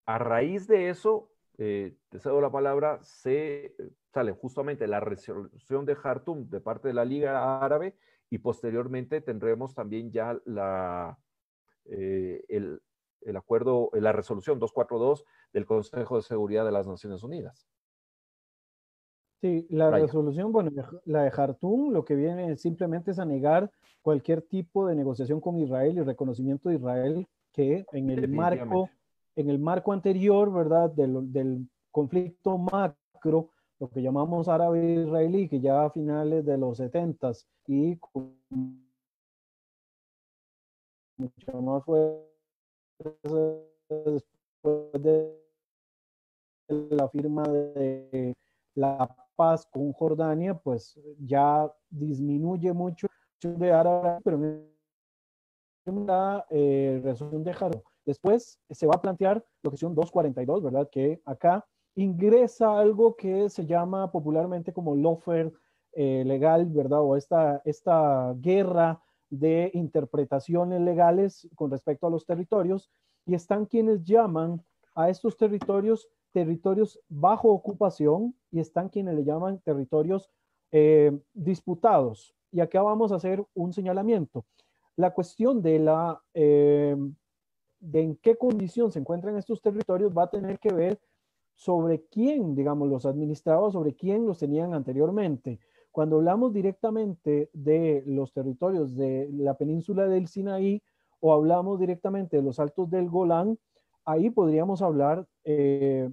a raíz de eso, eh, te cedo la palabra, se sale justamente la resolución de Jartum de parte de la Liga Árabe y posteriormente tendremos también ya la, eh, el acuerdo, la resolución 242 del Consejo de Seguridad de las Naciones Unidas. Sí, la resolución, bueno, la de Jartum lo que viene simplemente es a negar cualquier tipo de negociación con Israel y reconocimiento de Israel que en el marco, en el marco anterior, ¿verdad? Del, del conflicto macro, lo que llamamos árabe-israelí, que ya a finales de los 70 y con mucho más fuerza después de la firma de la paz con Jordania, pues ya disminuye mucho de árabe, pero la eh, resolución de Jaro. Después se va a plantear lo que son 242, ¿verdad? Que acá ingresa algo que se llama popularmente como lawfare eh, legal, ¿verdad? O esta, esta guerra de interpretaciones legales con respecto a los territorios y están quienes llaman a estos territorios territorios bajo ocupación y están quienes le llaman territorios eh, disputados. Y acá vamos a hacer un señalamiento. La cuestión de la eh, de en qué condición se encuentran estos territorios va a tener que ver sobre quién, digamos, los administrados, sobre quién los tenían anteriormente. Cuando hablamos directamente de los territorios de la península del Sinaí o hablamos directamente de los altos del Golán, ahí podríamos hablar, eh,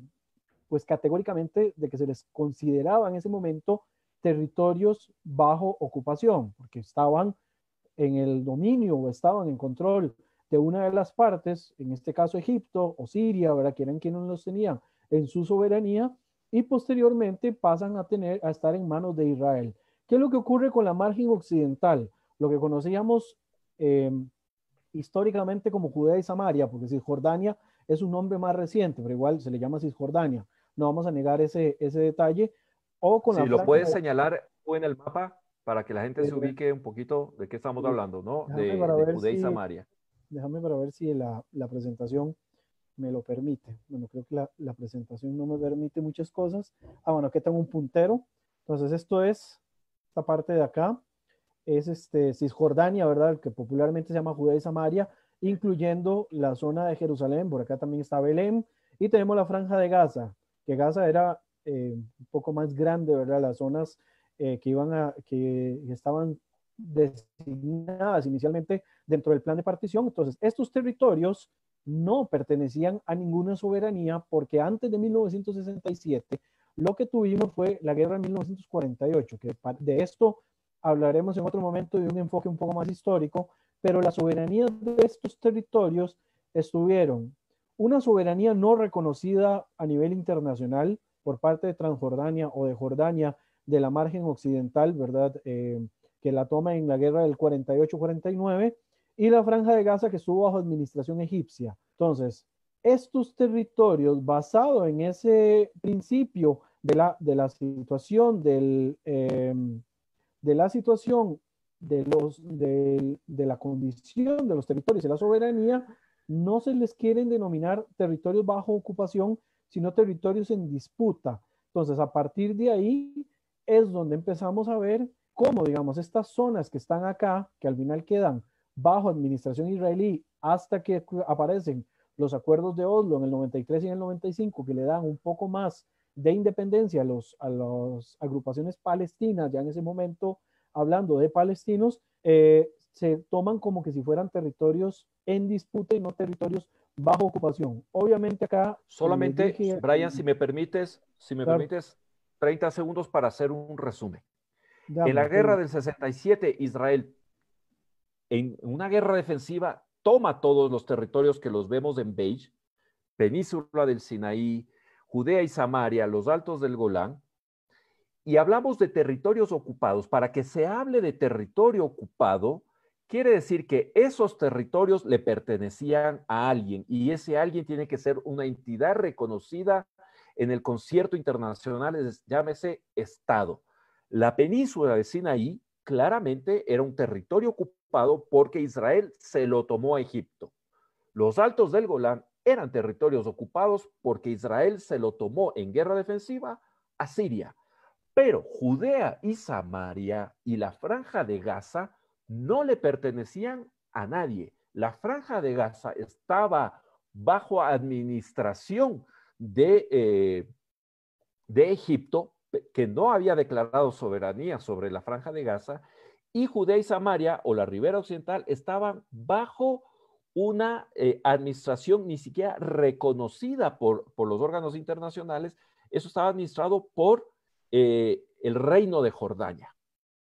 pues categóricamente, de que se les consideraba en ese momento territorios bajo ocupación, porque estaban en el dominio o estaban en control de una de las partes, en este caso Egipto o Siria, ¿verdad? que eran quienes los tenían en su soberanía, y posteriormente pasan a tener a estar en manos de Israel. ¿Qué es lo que ocurre con la margen occidental? Lo que conocíamos em, históricamente como Judea y Samaria, porque Cisjordania es un nombre más reciente, pero igual se le llama Cisjordania. No vamos a negar ese, ese detalle. O con si lo puedes señalar en el mapa para que la gente se ubique un poquito de qué estamos hablando, ¿no? De, Judea y Samaria. Déjame para ver si la, la presentación me lo permite. Bueno, creo que la, la, presentación no me permite muchas cosas. Ah, bueno, aquí tengo un puntero. Entonces, esto es esta parte de acá. Es este, Cisjordania, ¿verdad? Que popularmente se llama Judea y Samaria, incluyendo la zona de Jerusalén. Por acá también está Belén. Y tenemos la franja de Gaza, que Gaza era eh, un poco más grande, ¿verdad? Las zonas eh, que iban a, que estaban designadas inicialmente dentro del plan de partición. Entonces, estos territorios no pertenecían a ninguna soberanía porque antes de 1967 lo que tuvimos fue la guerra de 1948, que de esto hablaremos en otro momento de un enfoque un poco más histórico, pero la soberanía de estos territorios estuvieron una soberanía no reconocida a nivel internacional por parte de Transjordania o de Jordania de la margen occidental, ¿verdad? Eh, que la toma en la guerra del 48-49 y la franja de Gaza que estuvo bajo administración egipcia. Entonces, estos territorios, basados en ese principio de la, de la situación del, em, de la situación de, los, de, la condición de los territorios y la soberanía, no se les quieren denominar territorios bajo ocupación, sino territorios en disputa. Entonces, a partir de ahí es donde empezamos a ver cómo, digamos, estas zonas que están acá, que al final quedan bajo administración israelí hasta que aparecen los acuerdos de Oslo en el 93 y en el 95 que le dan un poco más de independencia a, los, a las agrupaciones palestinas, ya en ese momento hablando de palestinos, eh, se toman como que si fueran territorios en disputa y no territorios bajo ocupación. Obviamente acá... Solamente, Brian, si me permites, si me permites, 30 segundos para hacer un resumen. en la guerra del 67, Israel en una guerra defensiva toma todos los territorios que los vemos en beige, península del Sinaí, Judea y Samaria, los altos del Golán, y hablamos de territorios ocupados. Para que se hable de territorio ocupado, quiere decir que esos territorios le pertenecían a alguien y ese alguien tiene que ser una entidad reconocida en el concierto internacional, llámese Estado. La península de Sinaí claramente era un territorio ocupado porque Israel se lo tomó a Egipto. Los altos del Golán eran territorios ocupados porque Israel se lo tomó en guerra defensiva a Siria. Pero Judea y Samaria y la franja de Gaza no le pertenecían a nadie. La franja de Gaza estaba bajo administración de, eh, de Egipto, que no había declarado soberanía sobre la franja de Gaza, y Judea y Samaria o la ribera occidental estaban bajo una eh, administración ni siquiera reconocida por, los órganos internacionales, eso estaba administrado por eh, el reino de Jordania.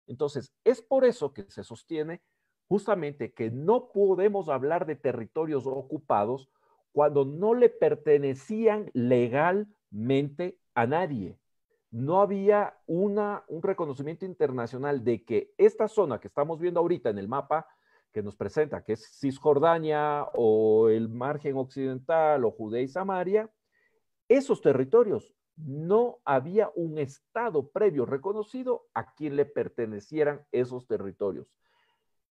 Entonces, es por eso que se sostiene justamente que no podemos hablar de territorios ocupados cuando no le pertenecían legalmente a nadie. No había una, un reconocimiento internacional de que esta zona que estamos viendo ahorita en el mapa que nos presenta, que es Cisjordania o el margen occidental o Judea y Samaria, esos territorios no había un Estado previo reconocido a quien le pertenecieran esos territorios.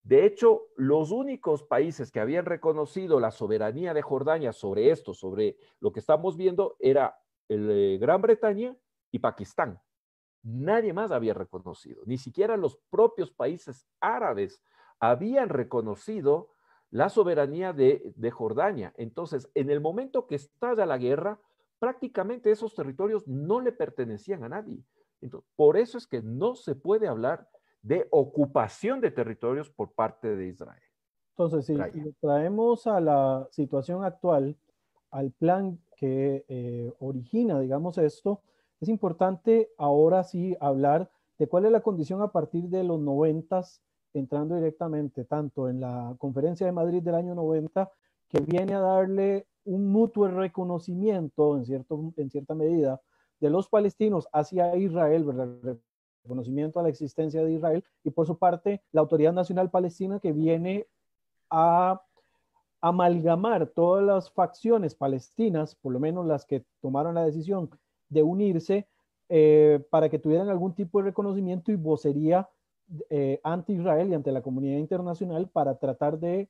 De hecho, los únicos países que habían reconocido la soberanía de Jordania sobre esto, sobre lo que estamos viendo, era el, eh, Gran Bretaña y Pakistán. Nadie más había reconocido, ni siquiera los propios países árabes habían reconocido la soberanía de, de Jordania. Entonces, en el momento que estalla la guerra, prácticamente esos territorios no le pertenecían a nadie. Entonces, por eso es que no se puede hablar de ocupación de territorios por parte de Israel. Entonces, si traemos a la situación actual, al plan que eh, origina, digamos, esto, es importante ahora sí hablar de cuál es la condición a partir de los noventas, entrando directamente tanto en la conferencia de Madrid del año 90, que viene a darle un mutuo reconocimiento, en, cierto, en cierta medida, de los palestinos hacia Israel, ¿verdad? reconocimiento a la existencia de Israel, y por su parte la Autoridad Nacional Palestina que viene a amalgamar todas las facciones palestinas, por lo menos las que tomaron la decisión de unirse, eh, para que tuvieran algún tipo de reconocimiento y vocería eh, ante Israel y ante la comunidad internacional para tratar de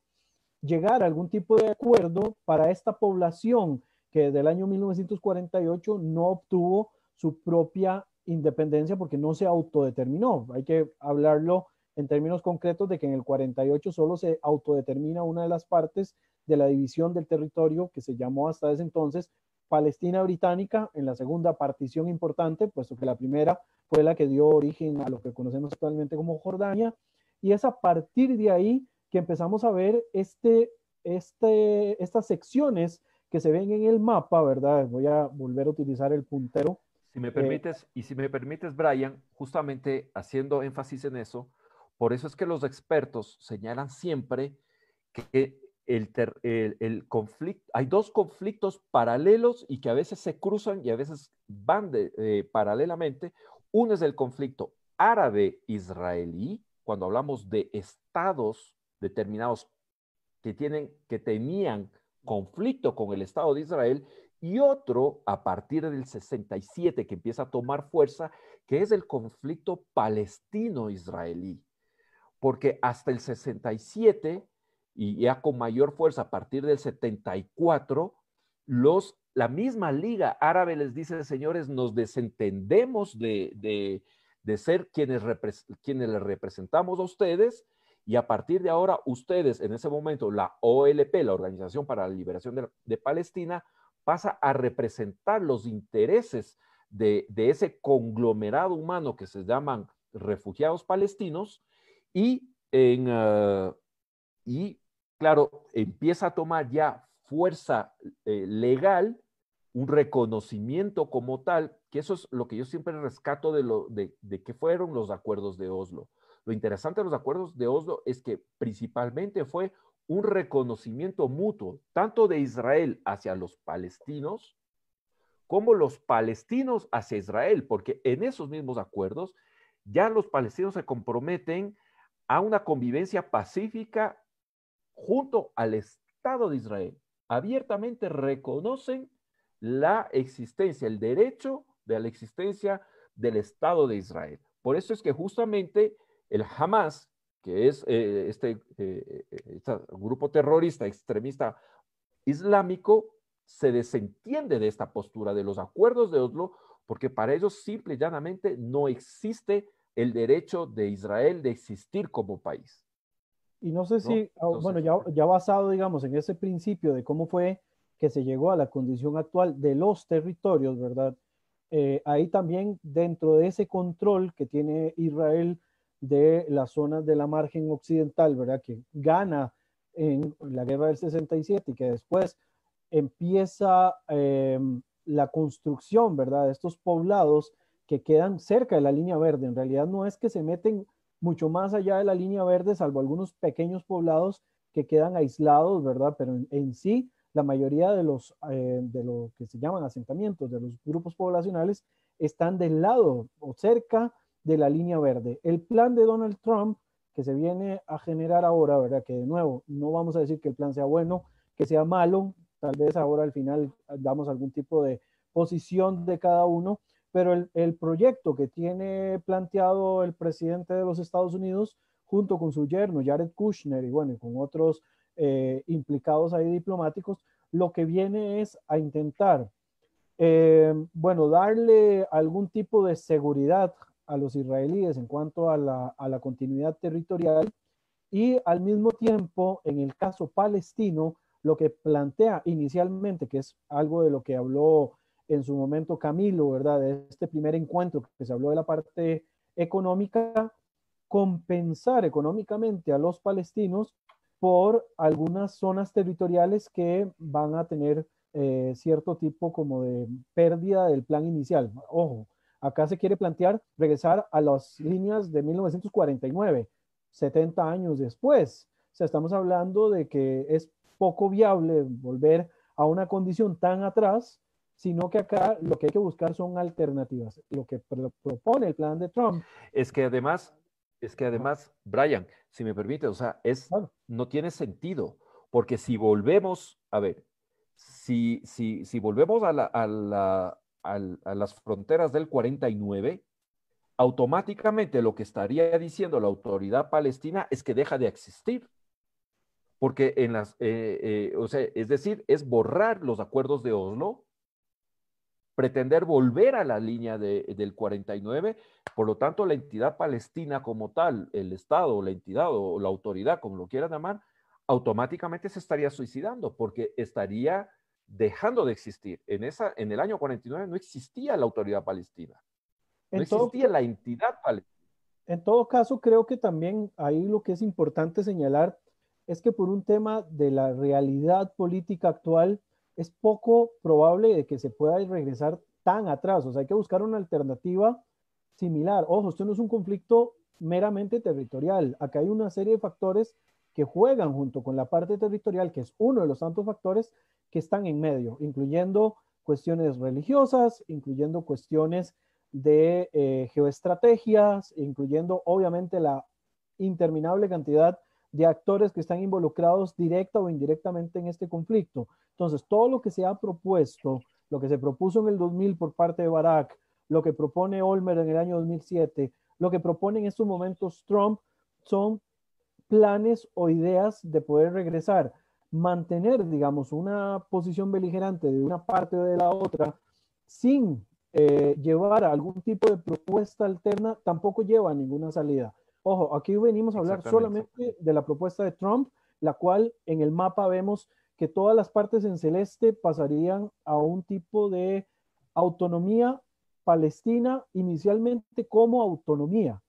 llegar a algún tipo de acuerdo para esta población que desde el año 1948 no obtuvo su propia independencia porque no se autodeterminó. Hay que hablarlo en términos concretos de que en el 48 solo se autodetermina una de las partes de la división del territorio que se llamó hasta ese entonces Palestina Británica en la segunda partición importante, puesto que la primera fue la que dio origen a lo que conocemos actualmente como Jordania, y es a partir de ahí que empezamos a ver este, este, estas secciones que se ven en el mapa, ¿verdad? Voy a volver a utilizar el puntero si me permites, y si me permites, Brian, justamente haciendo énfasis en eso, por eso es que los expertos señalan siempre que el, el, conflicto, hay dos conflictos paralelos y que a veces se cruzan y a veces van de, eh, paralelamente. Uno es el conflicto árabe-israelí, cuando hablamos de estados determinados que, tienen, que tenían conflicto con el Estado de Israel, y otro a partir del 67 que empieza a tomar fuerza, que es el conflicto palestino-israelí. Porque hasta el 67 y ya con mayor fuerza a partir del 74, los, la misma Liga Árabe les dice, señores, nos desentendemos de, ser quienes, quienes les representamos a ustedes y a partir de ahora ustedes, en ese momento, la OLP, la Organización para la Liberación de Palestina, pasa a representar los intereses de, ese conglomerado humano que se llaman refugiados palestinos y, en, ah, y claro, empieza a tomar ya fuerza eh, legal, un reconocimiento como tal, que eso es lo que yo siempre rescato de, lo, de, de que fueron los acuerdos de Oslo. Lo interesante de los acuerdos de Oslo es que principalmente fue un reconocimiento mutuo, tanto de Israel hacia los palestinos, como los palestinos hacia Israel, porque en esos mismos acuerdos ya los palestinos se comprometen a una convivencia pacífica junto al Estado de Israel. Abiertamente reconocen la existencia, el derecho de la existencia del Estado de Israel. Por eso es que justamente el Hamas, que es eh, este, este, grupo terrorista extremista islámico, se desentiende de esta postura de los acuerdos de Oslo, porque para ellos simple y llanamente no existe el derecho de Israel de existir como país. Y no sé si, ah, bueno, ya, ya basado, digamos, en ese principio de cómo fue que se llegó a la condición actual de los territorios, ¿verdad? Eh, ahí también dentro de ese control que tiene Israel de las zonas de la margen occidental, ¿verdad? Que gana en la guerra del 67 y que después empieza em, la construcción, ¿verdad? De estos poblados que quedan cerca de la línea verde. En realidad no es que se meten mucho más allá de la línea verde, salvo algunos pequeños poblados que quedan aislados, ¿verdad? Pero en, sí, la mayoría de los, eh, de lo que se llaman asentamientos, de los grupos poblacionales, están del lado o cerca de la línea verde. El plan de Donald Trump que se viene a generar ahora, ¿verdad? Que de nuevo, no vamos a decir que el plan sea bueno, que sea malo, tal vez ahora al final damos algún tipo de posición de cada uno, pero el, el proyecto que tiene planteado el presidente de los Estados Unidos junto con su yerno Jared Kushner y bueno, con otros eh, implicados ahí diplomáticos, lo que viene es a intentar, eh, bueno, darle algún tipo de seguridad a los israelíes en cuanto a la, a la continuidad territorial y al mismo tiempo, en el caso palestino, lo que plantea inicialmente, que es algo de lo que habló en su momento Camilo, ¿verdad? Este primer encuentro que se habló de la parte económica, compensar económicamente a los palestinos por algunas zonas territoriales que van a tener eh, cierto tipo como de pérdida del plan inicial. Ojo, acá se quiere plantear regresar a las líneas de 1949, 70 años después. O sea, estamos hablando de que es poco viable volver a una condición tan atrás, sino que acá lo que hay que buscar son alternativas. Lo que propone el plan de Trump. Es que además, es que además, Brian, si me permite, o sea, es, no tiene sentido, porque si volvemos, a ver, si, si, si volvemos a, la, a, la, a las fronteras del 49, automáticamente lo que estaría diciendo la autoridad palestina es que deja de existir. Porque en las, eh, eh, o sea, es decir, es borrar los acuerdos de Oslo, pretender volver a la línea del 49, por lo tanto la entidad palestina como tal, el Estado, la entidad o la autoridad, como lo quieran llamar, automáticamente se estaría suicidando porque estaría dejando de existir. En, esa, en el año 49 no existía la autoridad palestina, no existía la entidad palestina. En todo caso, creo que también ahí lo que es importante señalar es que por un tema de la realidad política actual, es poco probable que se pueda regresar tan atrás. O sea, hay que buscar una alternativa similar. Ojo, esto no es un conflicto meramente territorial. Acá hay una serie de factores que juegan junto con la parte territorial, que es uno de los tantos factores que están en medio, incluyendo cuestiones religiosas, incluyendo cuestiones de eh, geoestrategias, incluyendo obviamente la interminable cantidad de actores que están involucrados directa o indirectamente en este conflicto. Entonces, todo lo que se ha propuesto, lo que se propuso en el 2000 por parte de Barack, lo que propone Olmer en el año 2007, lo que propone en estos momentos Trump, son planes o ideas de poder regresar. Mantener, digamos, una posición beligerante de una parte o de la otra sin eh, llevar a algún tipo de propuesta alterna tampoco lleva a ninguna salida. Ojo, aquí venimos a hablar solamente de la propuesta de Trump, la cual en el mapa vemos que todas las partes en celeste pasarían a un tipo de autonomía palestina inicialmente como autonomía.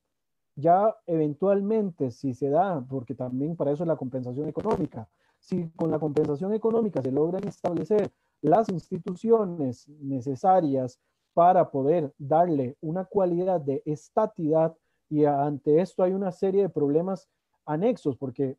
Ya eventualmente, si se da, porque también para eso es la compensación económica, si con la compensación económica se logran establecer las instituciones necesarias para poder darle una cualidad de estatidad y ante esto hay una serie de problemas anexos, porque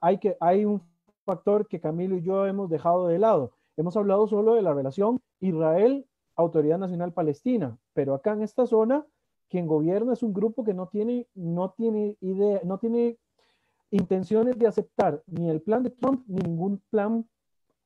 hay, que, hay un factor que Camilo y yo hemos dejado de lado. Hemos hablado solo de la relación Israel-Autoridad Nacional Palestina, pero acá en esta zona, quien gobierna es un grupo que no tiene, no tiene idea, no tiene intenciones de aceptar ni el plan de Trump ni ningún plan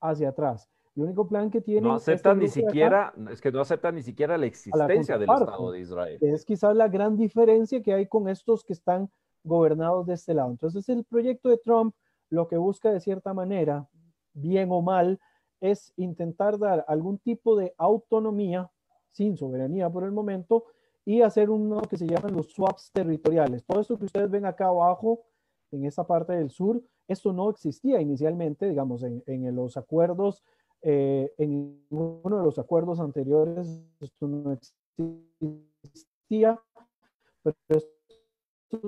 hacia atrás. El único plan que tiene. No aceptan ni siquiera, es que no aceptan ni siquiera la existencia del Estado de Israel. Es quizás la gran diferencia que hay con estos que están gobernados de este lado. Entonces, el proyecto de Trump lo que busca de cierta manera, bien o mal, es intentar dar algún tipo de autonomía, sin soberanía por el momento, y hacer uno que se llaman los swaps territoriales. Todo esto que ustedes ven acá abajo, en esta parte del sur, esto no existía inicialmente, digamos, en, en los acuerdos Eh, en uno de los acuerdos anteriores esto no existía, pero esto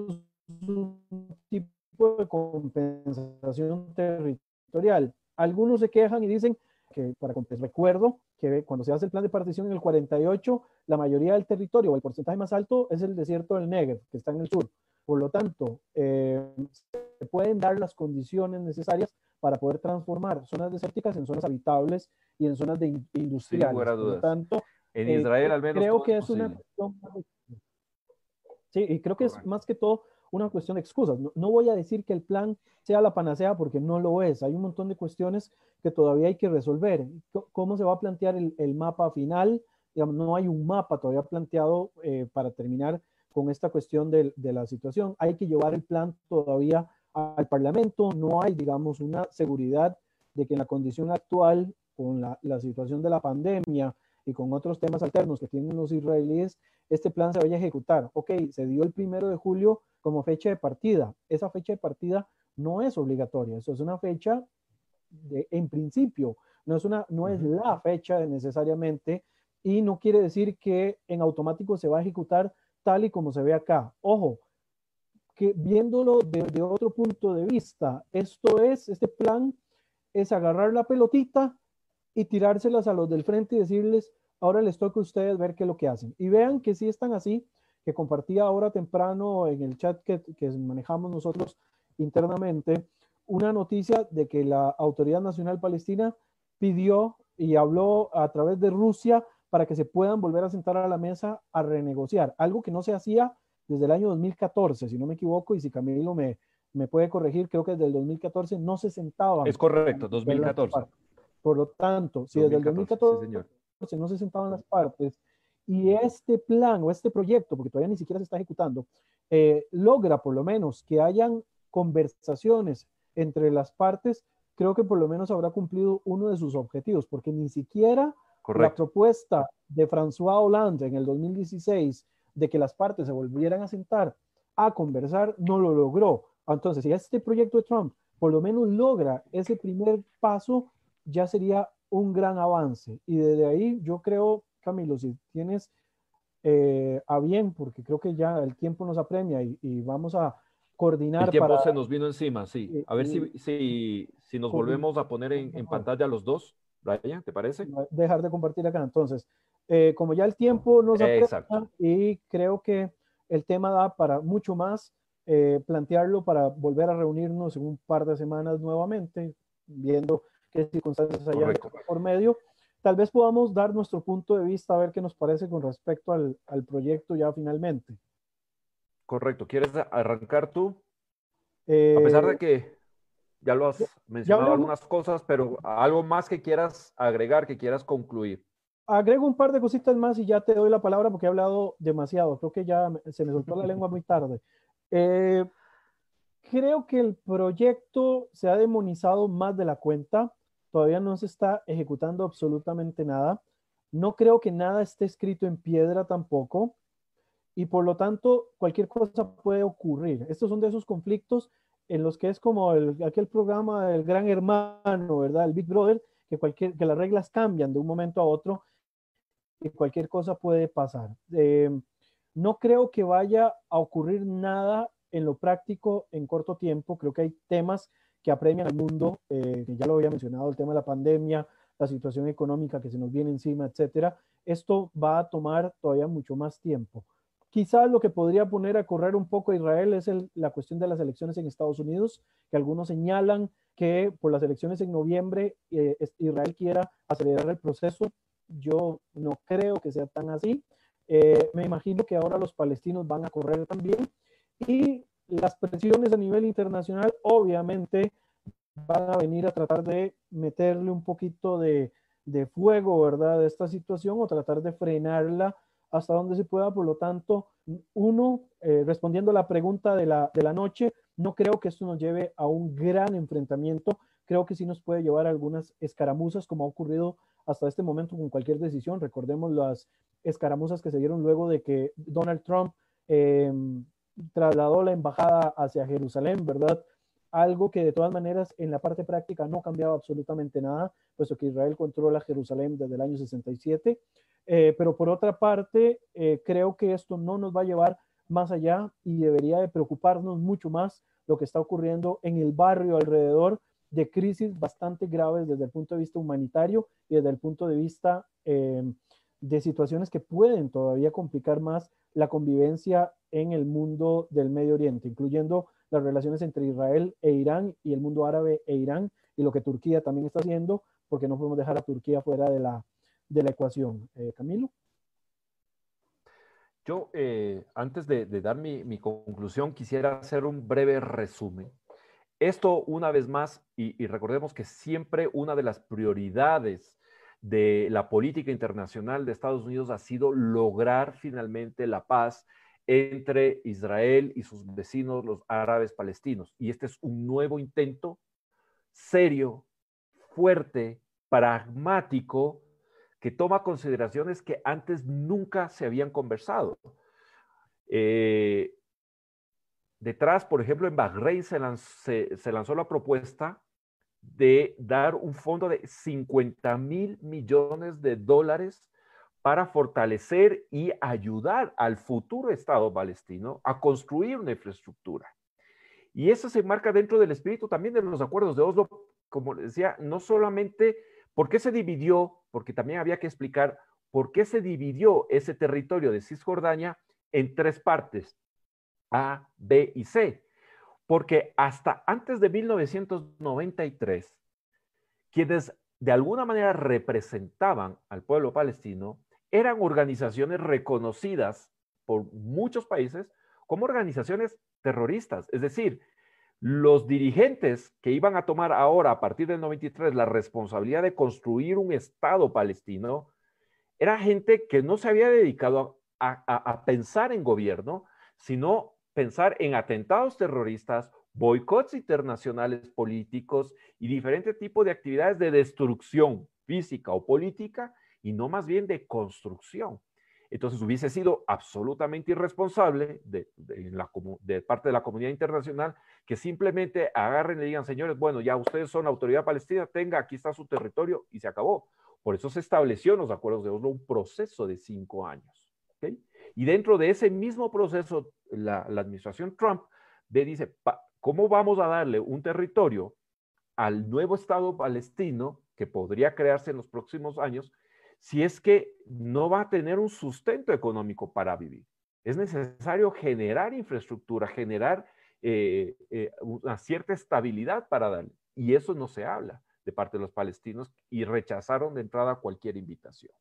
es un tipo de compensación territorial. Algunos se quejan y dicen que para recuerdo que cuando se hace el plan de partición en el 48, la mayoría del territorio o el porcentaje más alto es el desierto del Negev, que está en el sur. Por lo tanto, eh, se pueden dar las condiciones necesarias para poder transformar zonas desérticas en zonas habitables y en zonas de industriales. Por lo tanto, en Israel al menos. Creo que es una Sí, y creo que es más que todo una cuestión de excusas. No, voy a decir que el plan sea la panacea porque no lo es. Hay un montón de cuestiones que todavía hay que resolver. ¿Cómo se va a plantear el, mapa final? no hay un mapa todavía planteado eh, para terminar con esta cuestión de, la situación. Hay que llevar el plan todavía al Parlamento. No hay, digamos, una seguridad de que en la condición actual, con la, la situación de la pandemia y con otros temas alternos que tienen los israelíes, este plan se vaya a ejecutar. Ok, se dio el primero de julio como fecha de partida. Esa fecha de partida no es obligatoria, eso es una fecha de, en principio, no es, una, no es la fecha necesariamente y no quiere decir que en automático se va a ejecutar tal y como se ve acá. Ojo, que viéndolo de, otro punto de vista, esto es, este plan es agarrar la pelotita y tirárselas a los del frente y decirles, ahora les toca a ustedes ver qué es lo que hacen. Y vean que si están así, que compartía ahora temprano en el chat que, que manejamos nosotros internamente, una noticia de que la Autoridad Nacional Palestina pidió y habló a través de Rusia para que se puedan volver a sentar a la mesa a renegociar, algo que no se hacía desde el año 2014, si no me equivoco, y si Camilo me, me puede corregir, creo que desde el 2014 no se sentaban. Es correcto, 2014. Por lo tanto, si desde el 2014 no se sentaban las partes y este plan o este proyecto, porque todavía ni siquiera se está ejecutando, eh, logra por lo menos que hayan conversaciones entre las partes, creo que por lo menos habrá cumplido uno de sus objetivos, porque ni siquiera la propuesta de François Hollande en el 2016 de que las partes se volvieran a sentar a conversar no lo logró. Entonces, si este proyecto de Trump por lo menos logra ese primer paso, ya sería un gran avance. Y desde ahí yo creo Camilo, si tienes eh, a bien, porque creo que ya el tiempo nos apremia y, vamos a coordinar. El tiempo se nos vino encima, sí. A ver si, si, si nos volvemos a poner en, pantalla los dos, Brian, ¿te parece? Dejar de compartir acá. Entonces, eh, como ya el tiempo nos apremia y creo que el tema da para mucho más, eh, plantearlo para volver a reunirnos en un par de semanas nuevamente, viendo qué circunstancias hay por medio tal vez podamos dar nuestro punto de vista a ver qué nos parece con respecto al, proyecto ya finalmente. Correcto. ¿Quieres arrancar tú? a pesar de eh, que ya lo has mencionado algunas cosas, pero algo más que quieras agregar, que quieras concluir. Agrego un par de cositas más y ya te doy la palabra porque he hablado demasiado. Creo que ya se me soltó la lengua muy tarde. Eh, creo que el proyecto se ha demonizado más de la cuenta todavía no se está ejecutando absolutamente nada. No creo que nada esté escrito en piedra tampoco. Y por lo tanto, cualquier cosa puede ocurrir. Estos son de esos conflictos en los que es como el, aquel programa del gran hermano, ¿verdad? El Big Brother, que, cualquier, que las reglas cambian de un momento a otro y cualquier cosa puede pasar. Eh, no creo que vaya a ocurrir nada en lo práctico en corto tiempo. Creo que hay temas que apremian al mundo, eh, que ya lo había mencionado, el tema de la pandemia, la situación económica que se nos viene encima, etcétera. Esto va a tomar todavía mucho más tiempo. Quizás lo que podría poner a correr un poco a Israel es la cuestión de las elecciones en Estados Unidos, que algunos señalan que por las elecciones en noviembre eh, Israel quiera acelerar el proceso. Yo no creo que sea tan así. Eh, me imagino que ahora los palestinos van a correr también. Y las presiones a nivel internacional obviamente van a venir a tratar de meterle un poquito de, fuego, ¿verdad?, de esta situación o tratar de frenarla hasta donde se pueda. Por lo tanto, uno, eh, respondiendo a la pregunta de la, de la noche, no creo que esto nos lleve a un gran enfrentamiento. Creo que sí nos puede llevar a algunas escaramuzas, como ha ocurrido hasta este momento con cualquier decisión. Recordemos las escaramuzas que se dieron luego de que Donald Trump eh, trasladó la embajada hacia Jerusalén, ¿verdad? algo que de todas maneras en la parte práctica no cambiaba absolutamente nada, puesto que Israel controla Jerusalén desde el año 67. Eh, pero por otra parte, eh, creo que esto no nos va a llevar más allá y debería de preocuparnos mucho más lo que está ocurriendo en el barrio alrededor de crisis bastante graves desde el punto de vista humanitario y desde el punto de vista eh, de situaciones que pueden todavía complicar más la convivencia en el mundo del Medio Oriente, incluyendo las relaciones entre Israel e Irán y el mundo árabe e Irán y lo que Turquía también está haciendo, porque no podemos dejar a Turquía fuera de la, de la ecuación. Eh, Camilo. Yo, eh, antes de, dar mi, mi, conclusión, quisiera hacer un breve resumen. Esto, una vez más, y recordemos que siempre una de las prioridades de la política internacional de Estados Unidos ha sido lograr finalmente la paz entre Israel y sus vecinos, los árabes palestinos. Y este es un nuevo intento serio, fuerte, pragmático, que toma consideraciones que antes nunca se habían conversado. Eh, detrás, por ejemplo, en Bahrein se, lanzó la propuesta de dar un fondo de 50 mil millones de dólares para fortalecer y ayudar al futuro Estado palestino a construir una infraestructura. Y eso se marca dentro del espíritu también de los acuerdos de Oslo, como decía, no solamente por qué se dividió, porque también había que explicar por qué se dividió ese territorio de Cisjordania en tres partes, A, B y C. Porque hasta antes de 1993, quienes de alguna manera representaban al pueblo palestino eran organizaciones reconocidas por muchos países como organizaciones terroristas. Es decir, los dirigentes que iban a tomar ahora, a partir del 93, la responsabilidad de construir un Estado palestino, era gente que no se había dedicado a, pensar en gobierno, sino pensar en atentados terroristas, boicots internacionales políticos y diferentes tipos de actividades de destrucción física o política y no más bien de construcción. Entonces hubiese sido absolutamente irresponsable de, parte de la comunidad internacional que simplemente agarren y digan, señores, bueno, ya ustedes son autoridad palestina, tenga, aquí está su territorio y se acabó. Por eso se estableció en los acuerdos de Oslo un proceso de cinco años. Y dentro de ese mismo proceso, la, administración Trump ve, dice, ¿cómo vamos a darle un territorio al nuevo Estado palestino que podría crearse en los próximos años si es que no va a tener un sustento económico para vivir. Es necesario generar infraestructura, generar eh, eh, una cierta estabilidad para darle. Y eso no se habla de parte de los palestinos y rechazaron de entrada cualquier invitación.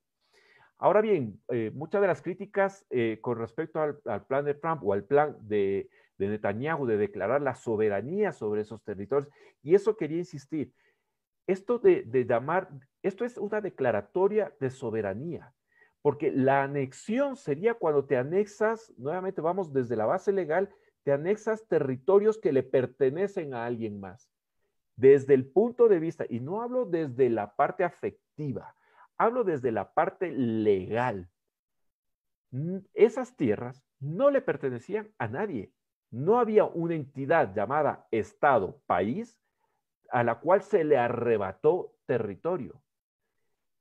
Ahora bien, eh, muchas de las críticas con respecto al, plan de Trump o al plan de Netanyahu de declarar la soberanía sobre esos territorios, y eso quería insistir, esto de, llamar, esto es una declaratoria de soberanía, porque la anexión sería cuando te anexas, nuevamente vamos desde la base legal, te anexas territorios que le pertenecen a alguien más. Desde el punto de vista, y no hablo desde la parte afectiva, hablo desde la parte legal. Esas tierras no le pertenecían a nadie. No había una entidad llamada Estado, país, a la cual se le arrebató territorio.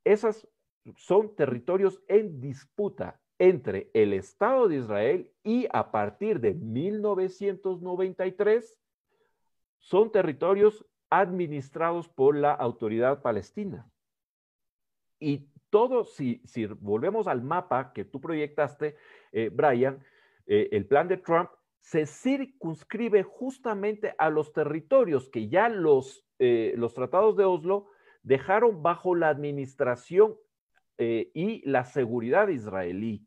Esos son territorios en disputa entre el Estado de Israel y a partir de 1993 son territorios administrados por la autoridad palestina. Y todo, si, volvemos al mapa que tú proyectaste, eh, Brian, eh, el plan de Trump se circunscribe justamente a los territorios que ya los, eh, los tratados de Oslo dejaron bajo la administración y la seguridad israelí.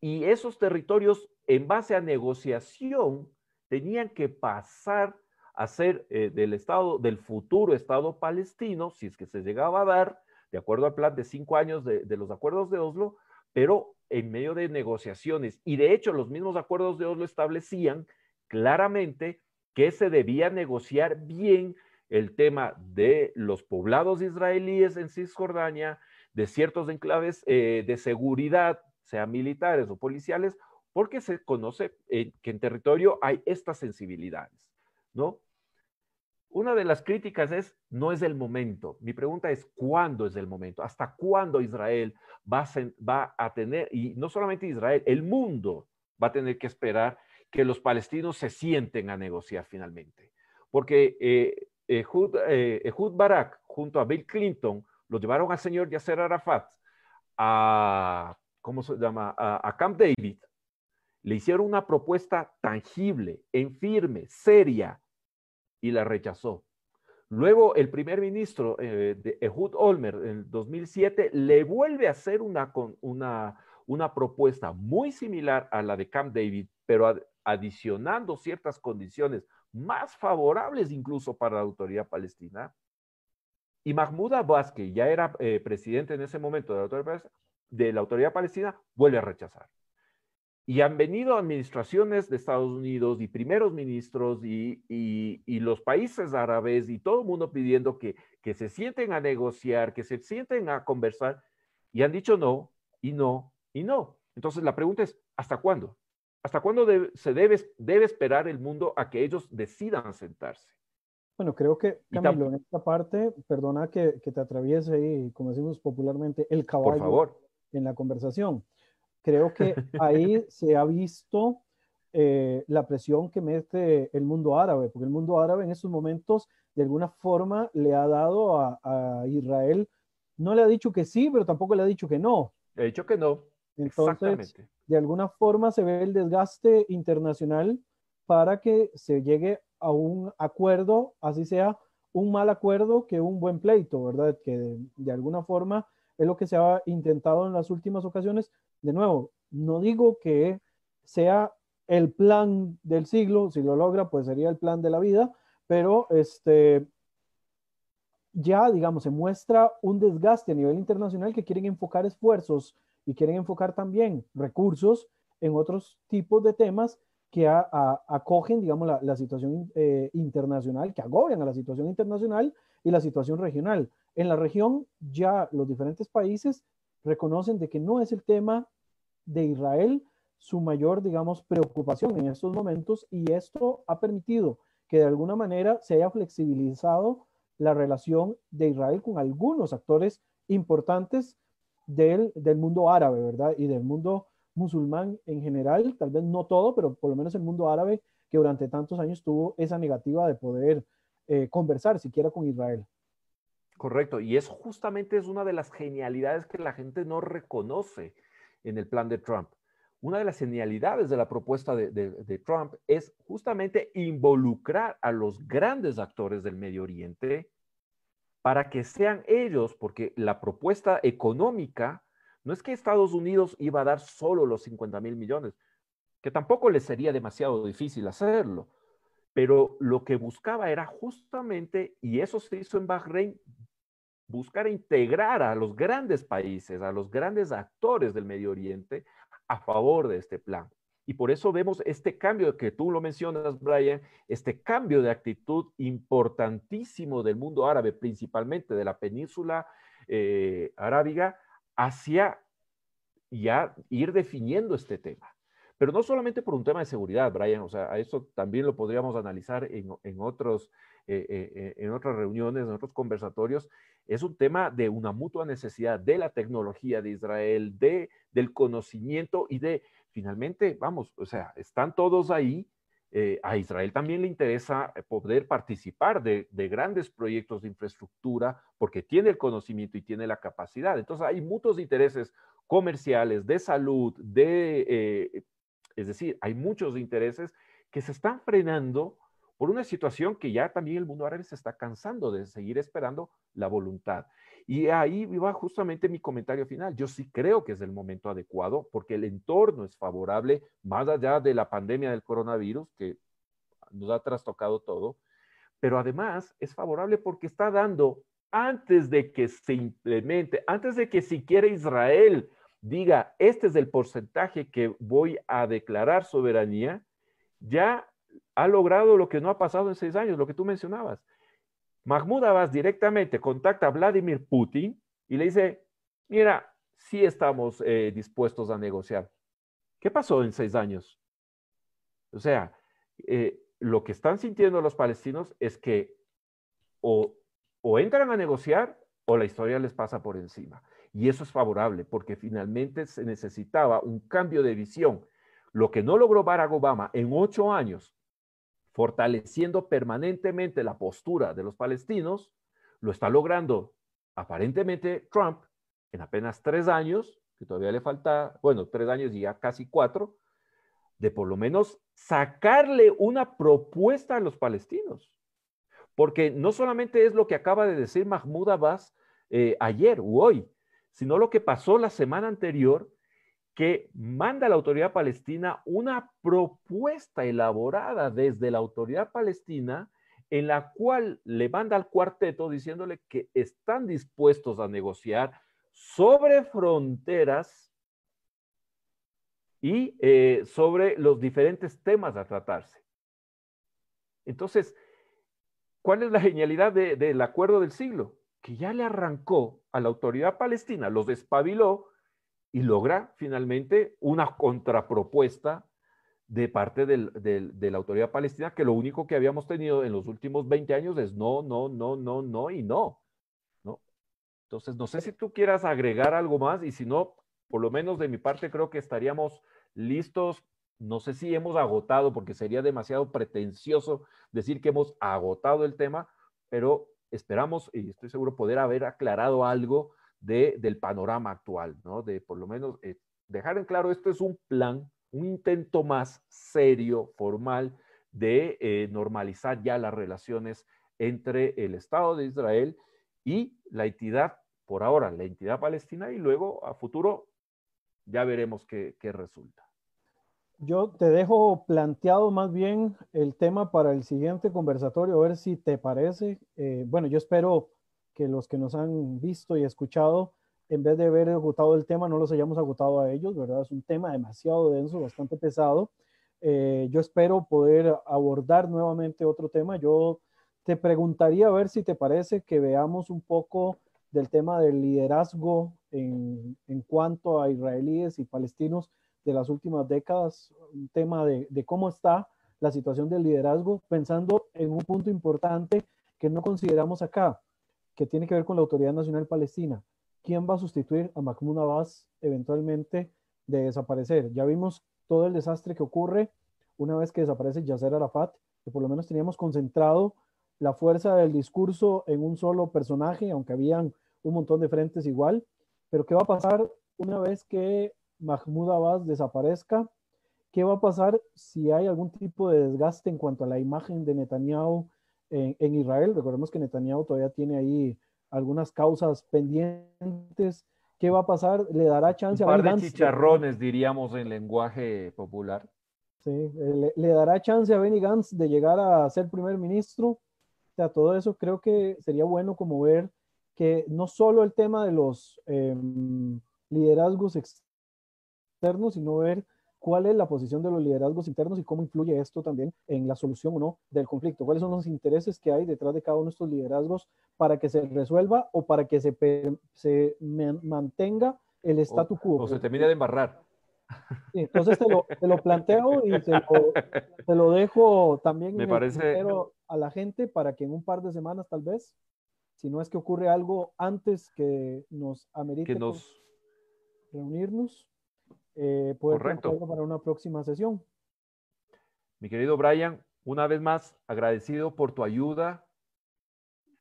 Y esos territorios, en base a negociación, tenían que pasar a ser del Estado, del futuro Estado palestino, si es que se llegaba a dar, de acuerdo al plan de cinco años de, los acuerdos de Oslo, pero en medio de negociaciones. Y de hecho, los mismos acuerdos de Oslo establecían claramente que se debía negociar bien el tema de los poblados israelíes en Cisjordania, de ciertos enclaves eh, de seguridad, sean militares o policiales, porque se conoce que en territorio hay estas sensibilidades, ¿no? Una de las críticas es, no es el momento. Mi pregunta es, ¿cuándo es el momento? ¿Hasta cuándo Israel va a, tener, y no solamente Israel, el mundo va a tener que esperar que los palestinos se sienten a negociar finalmente? Porque eh, Ehud, eh, Barak junto a Bill Clinton lo llevaron al señor Yasser Arafat a, ¿cómo se llama? a Camp David le hicieron una propuesta tangible, en firme, seria, y la rechazó. Luego el primer ministro eh, de Ehud Olmer en 2007 le vuelve a hacer una, una, una propuesta muy similar a la de Camp David, pero adicionando ciertas condiciones más favorables incluso para la autoridad palestina. Y Mahmoud Abbas, que ya era eh, presidente en ese momento de la, de la autoridad palestina, vuelve a rechazar. Y han venido administraciones de Estados Unidos y primeros ministros y, los países árabes y todo el mundo pidiendo que, que, se sienten a negociar, que se sienten a conversar y han dicho no y no y no. Entonces la pregunta es, ¿hasta cuándo? ¿Hasta cuándo se debe, debe esperar el mundo a que ellos decidan sentarse? Bueno, creo que, Camilo, en esta parte, perdona que, que te atraviese ahí, como decimos popularmente, el caballo Por favor. en la conversación. Creo que ahí se ha visto eh, la presión que mete el mundo árabe, porque el mundo árabe en estos momentos de alguna forma le ha dado a, Israel, no le ha dicho que sí, pero tampoco le ha dicho que no. Le ha dicho que no. Entonces, de alguna forma se ve el desgaste internacional para que se llegue a un acuerdo, así sea un mal acuerdo que un buen pleito, ¿verdad? Que de alguna forma es lo que se ha intentado en las últimas ocasiones. De nuevo, no digo que sea el plan del siglo, si lo logra, pues sería el plan de la vida, pero este, ya, digamos, se muestra un desgaste a nivel internacional que quieren enfocar esfuerzos y quieren enfocar también recursos en otros tipos de temas que acogen, digamos, la, situación eh, internacional, que agobian a la situación internacional y la situación regional. En la región ya los diferentes países reconocen de que no es el tema de Israel su mayor, digamos, preocupación en estos momentos y esto ha permitido que de alguna manera se haya flexibilizado la relación de Israel con algunos actores importantes del, del mundo árabe, ¿verdad? Y del mundo musulmán en general, tal vez no todo, pero por lo menos el mundo árabe que durante tantos años tuvo esa negativa de poder eh, conversar siquiera con Israel. Correcto, y es justamente es una de las genialidades que la gente no reconoce en el plan de Trump. Una de las genialidades de la propuesta de, Trump es justamente involucrar a los grandes actores del Medio Oriente para que sean ellos, porque la propuesta económica no es que Estados Unidos iba a dar solo los 50 mil millones, que tampoco le sería demasiado difícil hacerlo, pero lo que buscaba era justamente, y eso se hizo en Bahrein, buscar integrar a los grandes países, a los grandes actores del Medio Oriente a favor de este plan. Y por eso vemos este cambio que tú lo mencionas, Brian, este cambio de actitud importantísimo del mundo árabe, principalmente de la península eh, arábiga, hacia ya ir definiendo este tema. Pero no solamente por un tema de seguridad, Brian, o sea, a eso también lo podríamos analizar en, otros, eh, eh, en otras reuniones, en otros conversatorios, es un tema de una mutua necesidad de la tecnología de Israel, de, del conocimiento y de, finalmente, vamos, o sea, están todos ahí. Eh, a Israel también le interesa eh, poder participar de, grandes proyectos de infraestructura porque tiene el conocimiento y tiene la capacidad. Entonces hay muchos intereses comerciales, de salud, de, eh, es decir, hay muchos intereses que se están frenando por una situación que ya también el mundo árabe se está cansando de seguir esperando la voluntad. Y ahí va justamente mi comentario final. Yo sí creo que es el momento adecuado porque el entorno es favorable, más allá de la pandemia del coronavirus, que nos ha trastocado todo, pero además es favorable porque está dando, antes de que se implemente, antes de que siquiera Israel diga, este es el porcentaje que voy a declarar soberanía, ya ha logrado lo que no ha pasado en seis años, lo que tú mencionabas. Mahmoud Abbas directamente contacta a Vladimir Putin y le dice, mira, sí estamos eh, dispuestos a negociar. ¿Qué pasó en seis años? O sea, eh, lo que están sintiendo los palestinos es que o, o entran a negociar o la historia les pasa por encima. Y eso es favorable porque finalmente se necesitaba un cambio de visión. Lo que no logró Barack Obama en ocho años, fortaleciendo permanentemente la postura de los palestinos, lo está logrando aparentemente Trump en apenas tres años, que todavía le falta, bueno, tres años y ya casi cuatro, de por lo menos sacarle una propuesta a los palestinos. Porque no solamente es lo que acaba de decir Mahmoud Abbas eh, ayer u hoy, sino lo que pasó la semana anterior, que manda a la autoridad palestina una propuesta elaborada desde la autoridad palestina en la cual le manda al cuarteto diciéndole que están dispuestos a negociar sobre fronteras y eh, sobre los diferentes temas a tratarse. Entonces, ¿cuál es la genialidad del acuerdo del siglo? Que ya le arrancó a la autoridad palestina, los despabiló y logra finalmente una contrapropuesta de parte de la autoridad palestina, que lo único que habíamos tenido en los últimos 20 años es no, no, no, no, no y no. ¿no? Entonces, no sé si tú quieras agregar algo más y si no, por lo menos de mi parte creo que estaríamos listos. No sé si hemos agotado, porque sería demasiado pretencioso decir que hemos agotado el tema, pero esperamos y estoy seguro poder haber aclarado algo de, del panorama actual, ¿no? De por lo menos eh, dejar en claro, esto es un plan, un intento más serio, formal, de eh, normalizar ya las relaciones entre el Estado de Israel y la entidad, por ahora, la entidad palestina, y luego a futuro ya veremos qué, resulta. Yo te dejo planteado más bien el tema para el siguiente conversatorio, a ver si te parece. Eh, bueno, yo espero que los que nos han visto y escuchado, en vez de haber agotado el tema, no los hayamos agotado a ellos, ¿verdad? Es un tema demasiado denso, bastante pesado. Eh, yo espero poder abordar nuevamente otro tema. Yo te preguntaría a ver si te parece que veamos un poco del tema del liderazgo en, en cuanto a israelíes y palestinos de las últimas décadas, un tema de, cómo está la situación del liderazgo, pensando en un punto importante que no consideramos acá, que tiene que ver con la Autoridad Nacional Palestina. ¿Quién va a sustituir a Mahmoud Abbas eventualmente de desaparecer? Ya vimos todo el desastre que ocurre una vez que desaparece Yasser Arafat, que por lo menos teníamos concentrado la fuerza del discurso en un solo personaje, aunque habían un montón de frentes igual. Pero ¿qué va a pasar una vez que Mahmoud Abbas desaparezca, ¿qué va a pasar si hay algún tipo de desgaste en cuanto a la imagen de Netanyahu en, Israel? Recordemos que Netanyahu todavía tiene ahí algunas causas pendientes. ¿Qué va a pasar? ¿Le dará chance a Benny Gantz? chicharrones, diríamos en lenguaje popular. Sí, eh, le, dará chance a Benny Gantz de llegar a ser primer ministro. O sea, todo eso creo que sería bueno como ver que no solo el tema de los em, liderazgos sino ver cuál es la posición de los liderazgos internos y cómo influye esto también en la solución o no del conflicto. ¿Cuáles son los intereses que hay detrás de cada uno de estos liderazgos para que se resuelva o para que se, se mantenga el statu quo? O, se termine de embarrar. entonces te lo, te lo, planteo y te lo, te lo dejo también Me parece... a la gente para que en un par de semanas tal vez, si no es que ocurre algo antes que nos amerite que nos... reunirnos, eh, poder para una próxima sesión. Mi querido Brian, una vez más agradecido por tu ayuda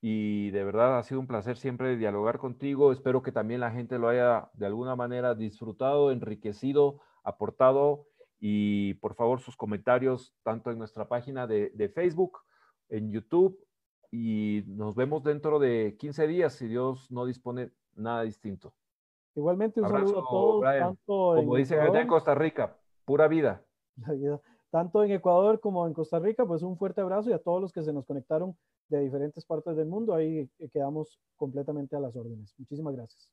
y de verdad ha sido un placer siempre dialogar contigo. Espero que también la gente lo haya de alguna manera disfrutado, enriquecido, aportado y por favor sus comentarios tanto en nuestra página de, de Facebook, en YouTube y nos vemos dentro de 15 días si Dios no dispone nada distinto. Igualmente un saludo a todos, tanto como dicen allá en Costa Rica, pura vida. Tanto en Ecuador como en Costa Rica, pues un fuerte abrazo y a todos los que se nos conectaron de diferentes partes del mundo, ahí quedamos completamente a las órdenes. Muchísimas gracias.